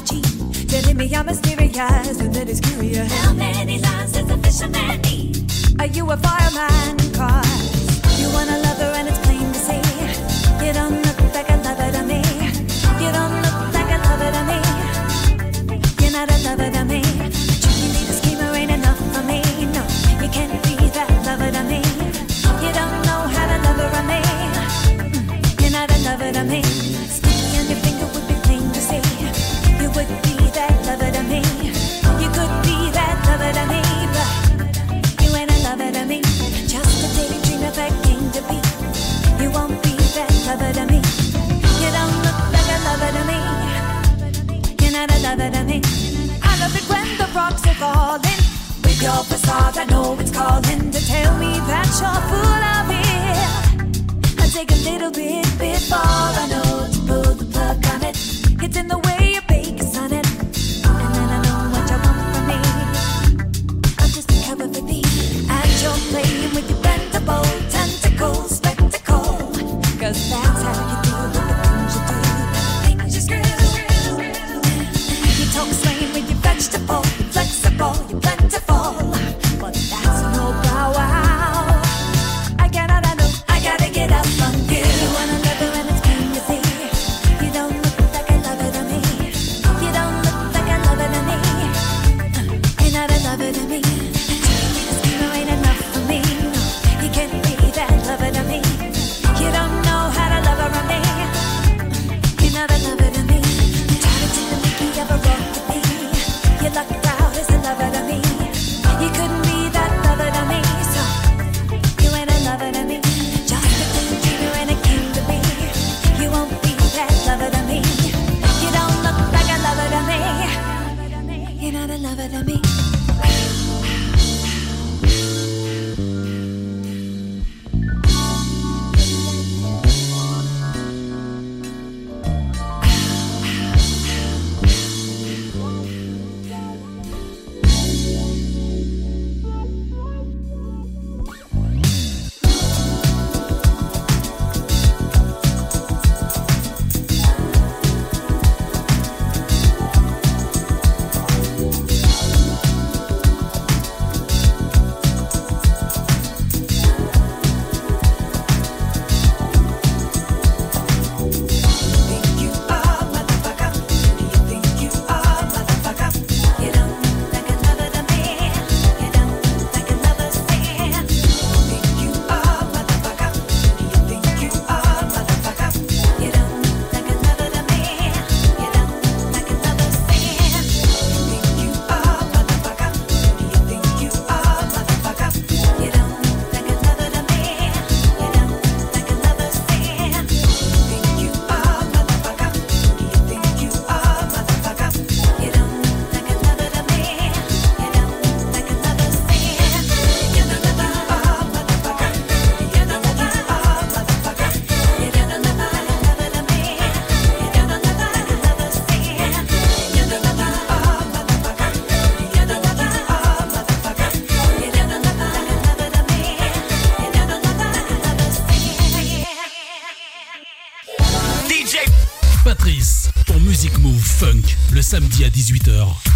apology, telling me I'm mysterious and that it's curious. How many lines does a fisherman need? Are you a fireman? Cause you want a lover and it's plain to see you don't know. your facade. I know it's calling to tell me that you're full of it. I take a little bit before I know to pull the plug on it. It's in the way.
samedi à 18h.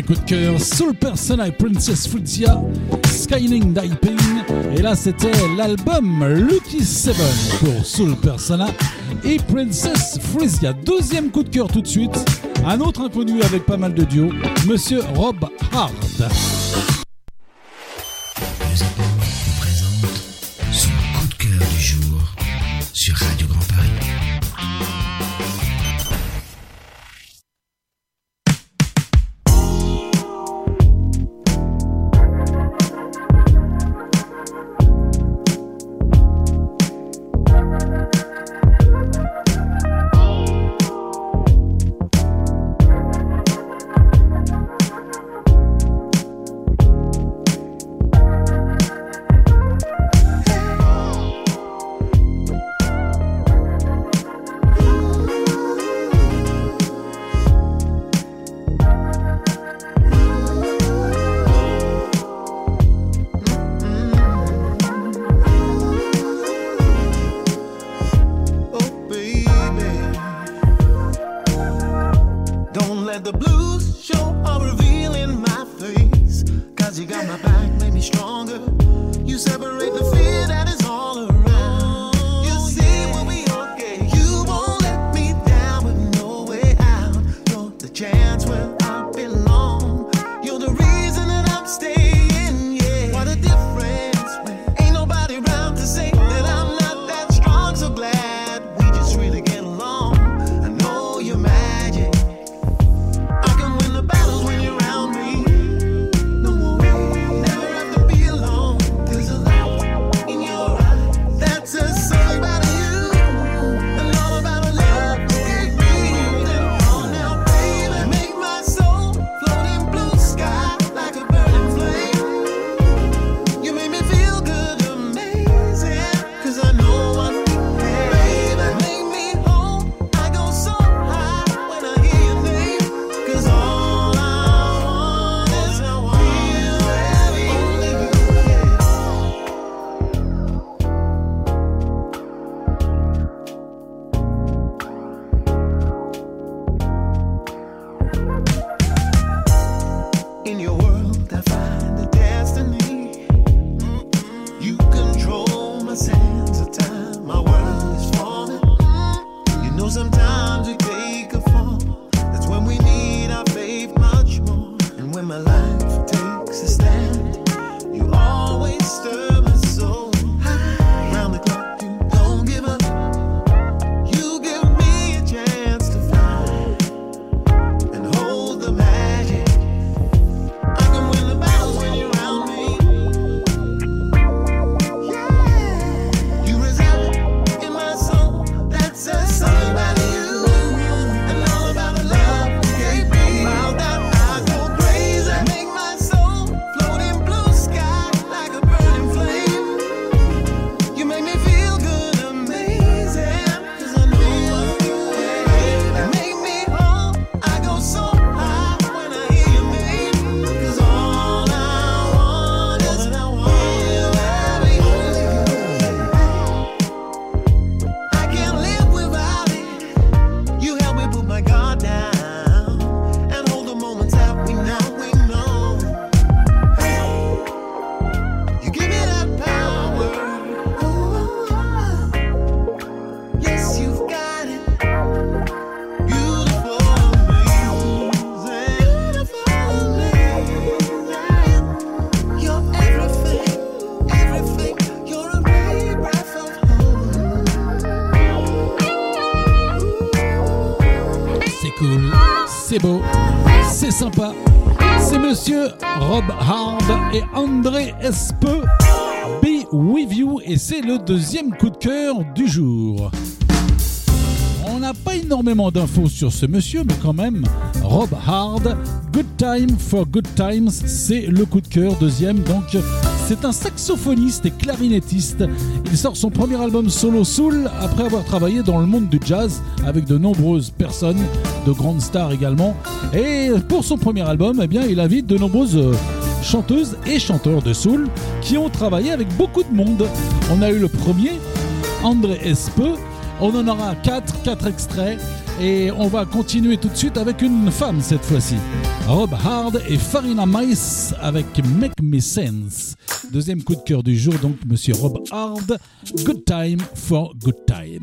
Coup de cœur,
Soul Persona et Princess Fruitia, Skyling Diping. Et là, c'était l'album Lucky Seven pour Soul Persona et Princess Frisia. Deuxième coup de cœur tout de suite, un autre inconnu avec pas mal de duos, Monsieur Rob Hard. C'est sympa. C'est monsieur Rob Hard et André Espeux. Be with you et c'est le deuxième coup de cœur du jour. On n'a pas énormément d'infos sur ce monsieur, mais quand même, Rob Hard, Good Time for Good Times, c'est le coup de cœur, deuxième. Donc, c'est un saxophoniste et clarinettiste. Il sort son premier album solo Soul après avoir travaillé dans le monde du jazz avec de nombreuses personnes, de grandes stars également. Et pour son premier album, eh bien, il invite de nombreuses euh, chanteuses et chanteurs de soul qui ont travaillé avec beaucoup de monde. On a eu le premier, André Espeux. On en aura quatre, quatre extraits. Et on va continuer tout de suite avec une femme cette fois-ci.
Rob Hard et Farina Mice avec Make Me Sense. Deuxième coup de cœur du jour, donc Monsieur Rob Hard, Good Time for Good Time.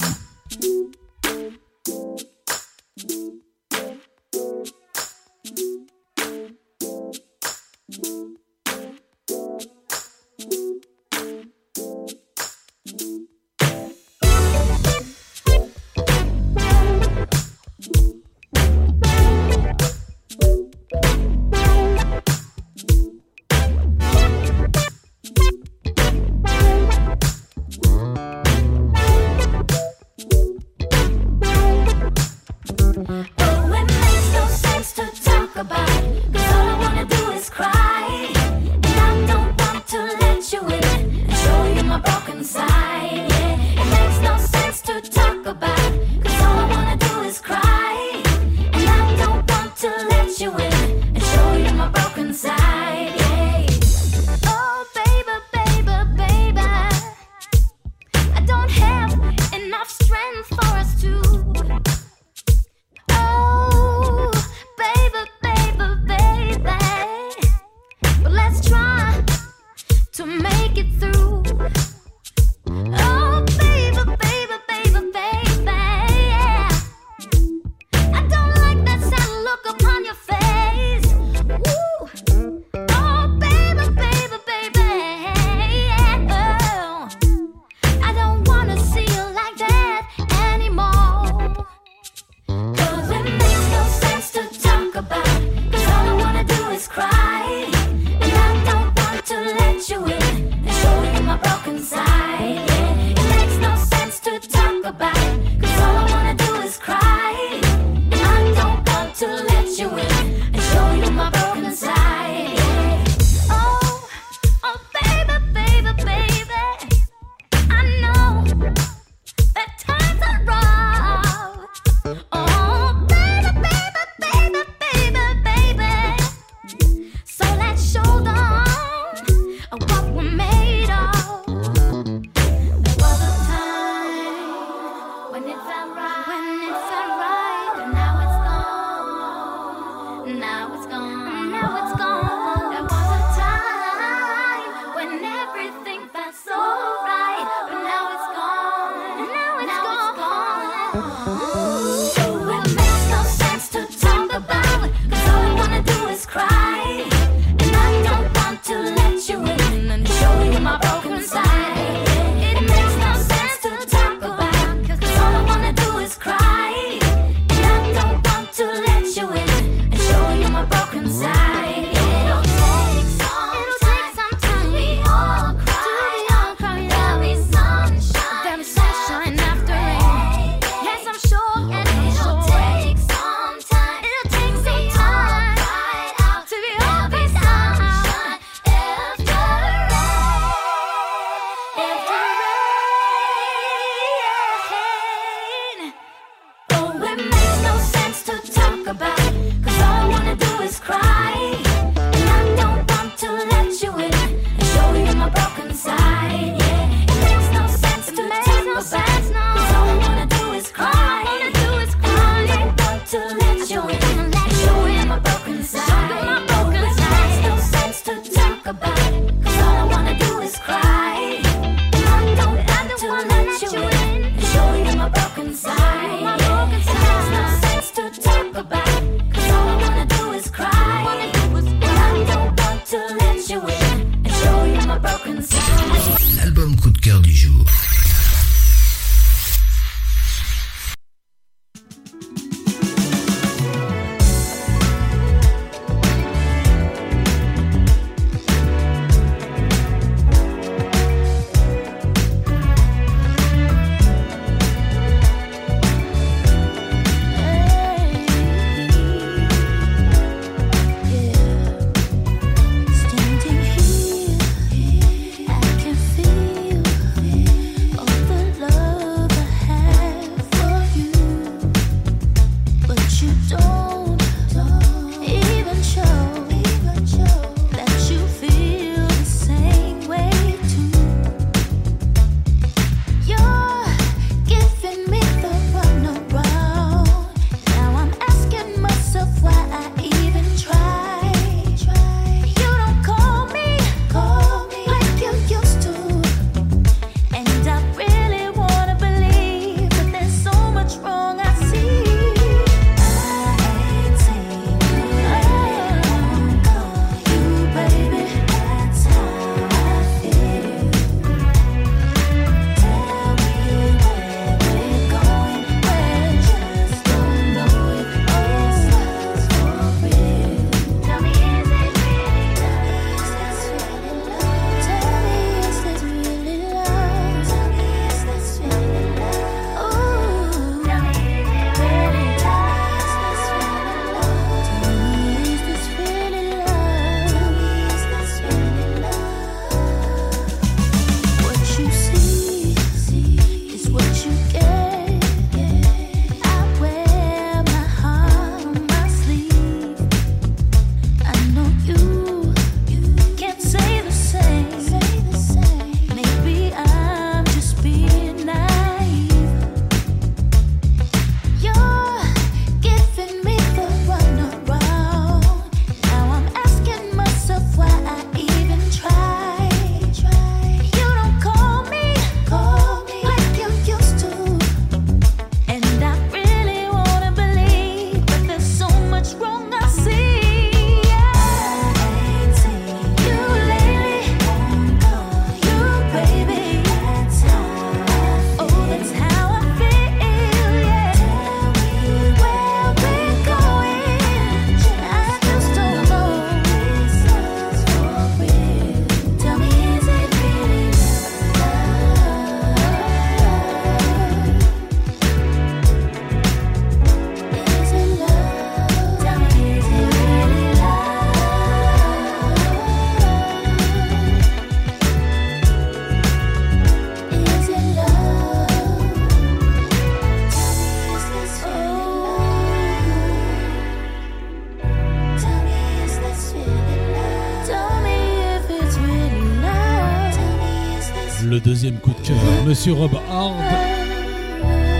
monsieur Rob Hard.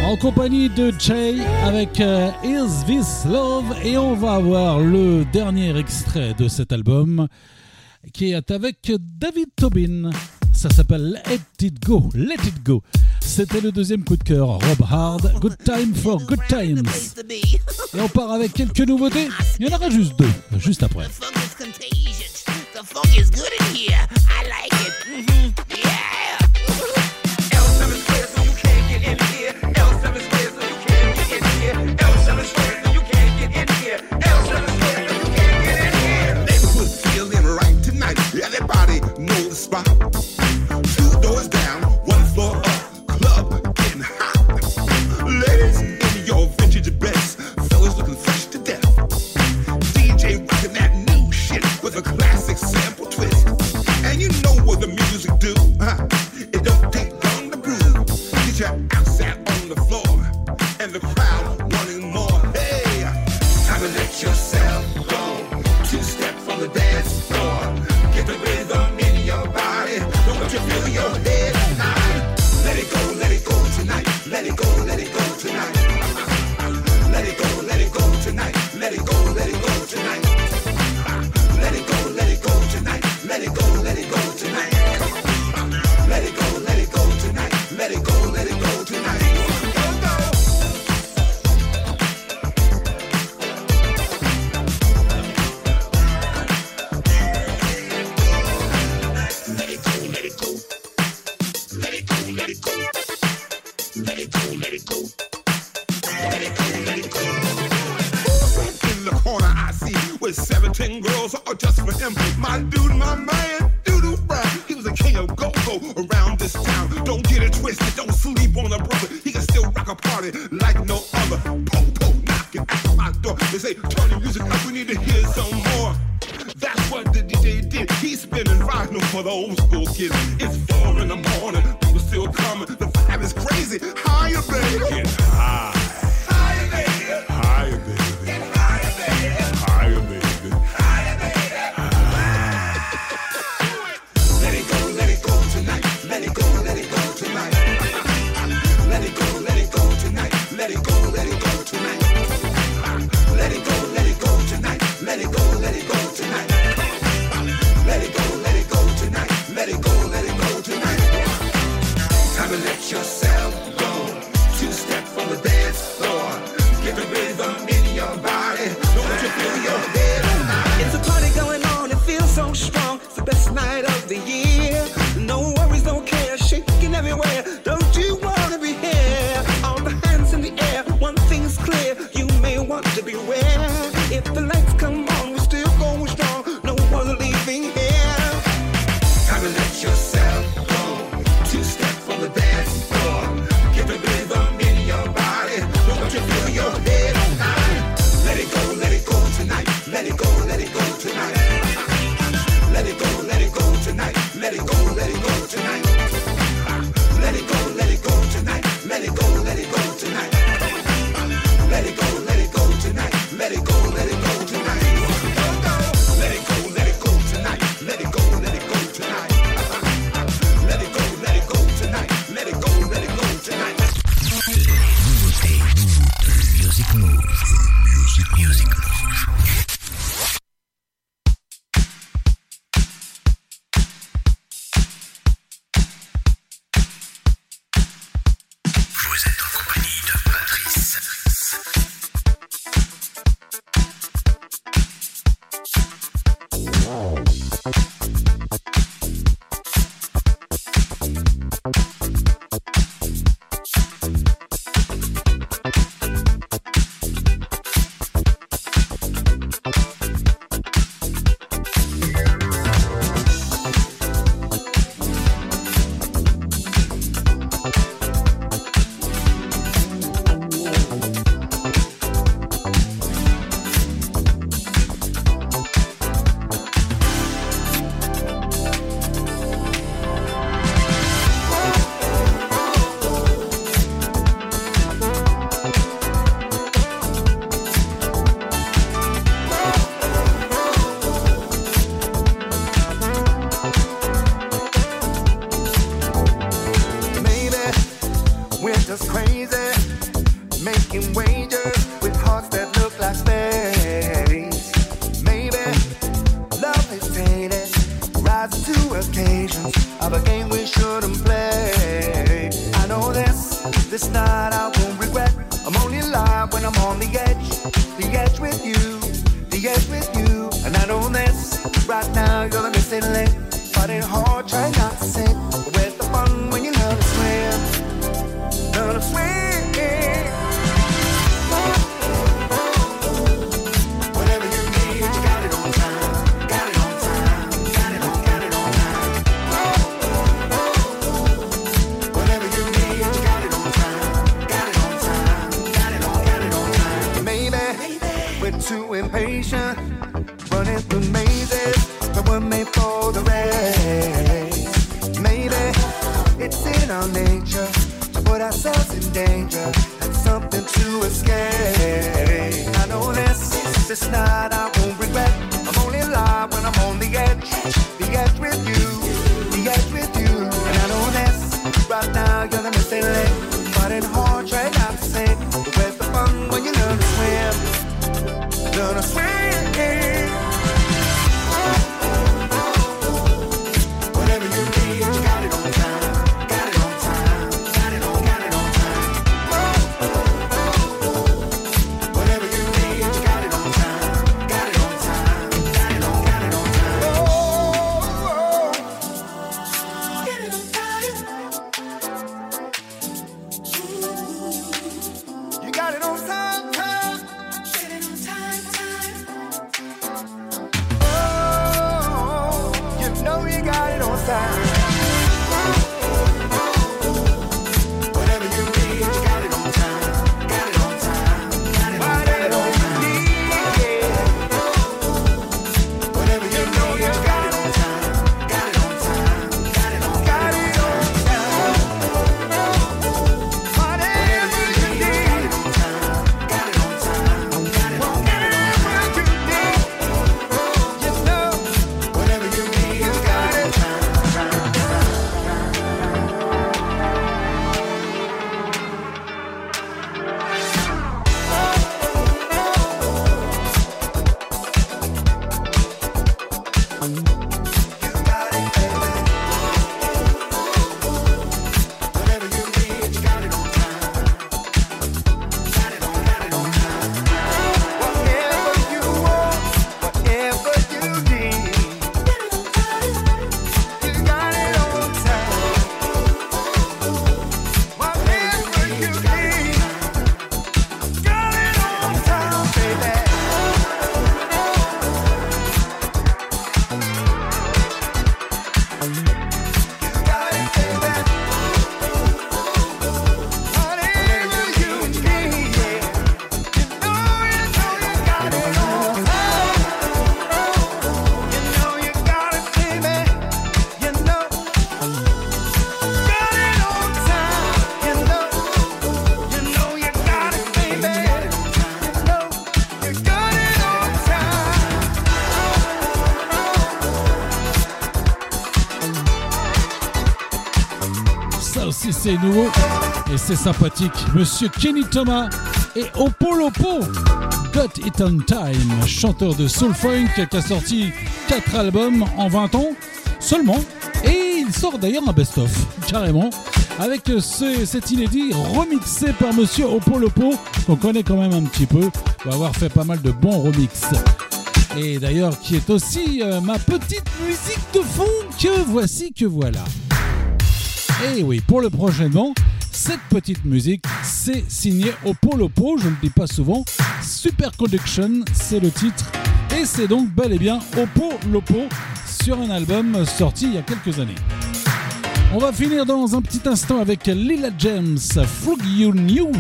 En compagnie de Jay avec euh, Is This Love et on va avoir le dernier extrait de cet album qui est avec David Tobin. Ça s'appelle Let It Go, Let It Go. C'était le deuxième coup de cœur, Rob Hard, Good Time for Good Times. Et on part avec quelques nouveautés. Il y en aura juste deux, juste après.
The is good here. I like it.
Mm-hmm. spot.
Nouveau et c'est sympathique. Monsieur Kenny Thomas et Opolopo. Got It On Time, chanteur de soul funk qui a sorti 4 albums en 20 ans seulement. Et il sort d'ailleurs un best-of, carrément, avec ce, cet inédit remixé par Monsieur Opolopo, qu'on connaît quand même un petit peu, pour avoir fait pas mal de bons remixes. Et d'ailleurs, qui est aussi euh, ma petite musique de fond que voici que voilà. Et oui, pour le prochainement, cette petite musique, c'est signé Opolopo, je ne le dis pas souvent. Super Conduction, c'est le titre. Et c'est donc bel et bien Opolopo sur un album sorti il y a quelques années. On va finir dans un petit instant avec Lila James, Frog You New.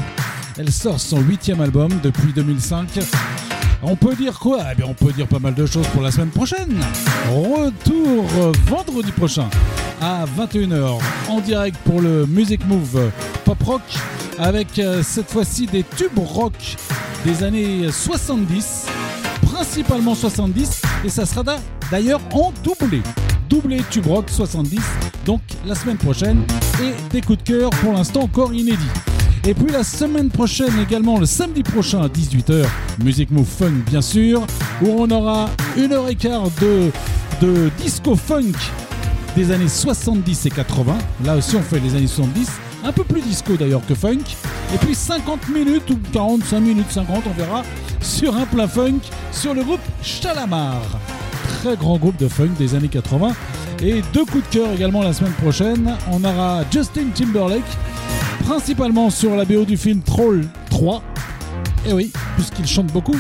Elle sort son huitième album depuis 2005. On peut dire quoi? Eh bien, on peut dire pas mal de choses pour la semaine prochaine. Retour euh, vendredi prochain à 21h en direct pour le Music Move Pop Rock avec euh, cette fois-ci des tubes rock des années 70, principalement 70, et ça sera d'a- d'ailleurs en doublé. Doublé tube rock 70, donc la semaine prochaine, et des coups de cœur pour l'instant encore inédits. Et puis la semaine prochaine également, le samedi prochain à 18h, Music Move Fun bien sûr, où on aura une heure et quart de de disco funk des années 70 et 80. Là aussi, on fait les années 70, un peu plus disco d'ailleurs que funk. Et puis 50 minutes ou 45 minutes 50, on verra, sur un plein funk, sur le groupe Chalamar. Très grand groupe de funk des années 80. Et deux coups de cœur également la semaine prochaine. On aura Justin Timberlake, principalement sur la BO du film Troll 3. Et oui, puisqu'il chante beaucoup.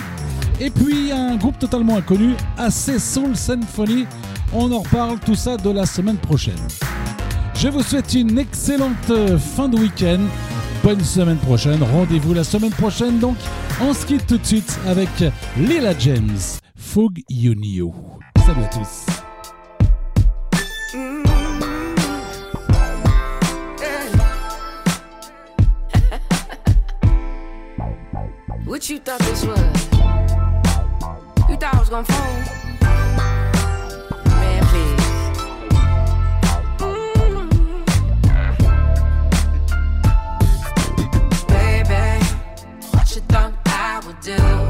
Et puis un groupe totalement inconnu, AC Soul Symphony. On en reparle tout ça de la semaine prochaine. Je vous souhaite une excellente euh, fin de week-end. Bonne semaine prochaine. Rendez-vous la semaine prochaine. Donc, on se quitte tout de suite avec Lila James, Fog Knew. Salut à tous.
What you thought this was? You thought I was gonna fold? Man, please. Mm-hmm. Baby, what you thought I would do?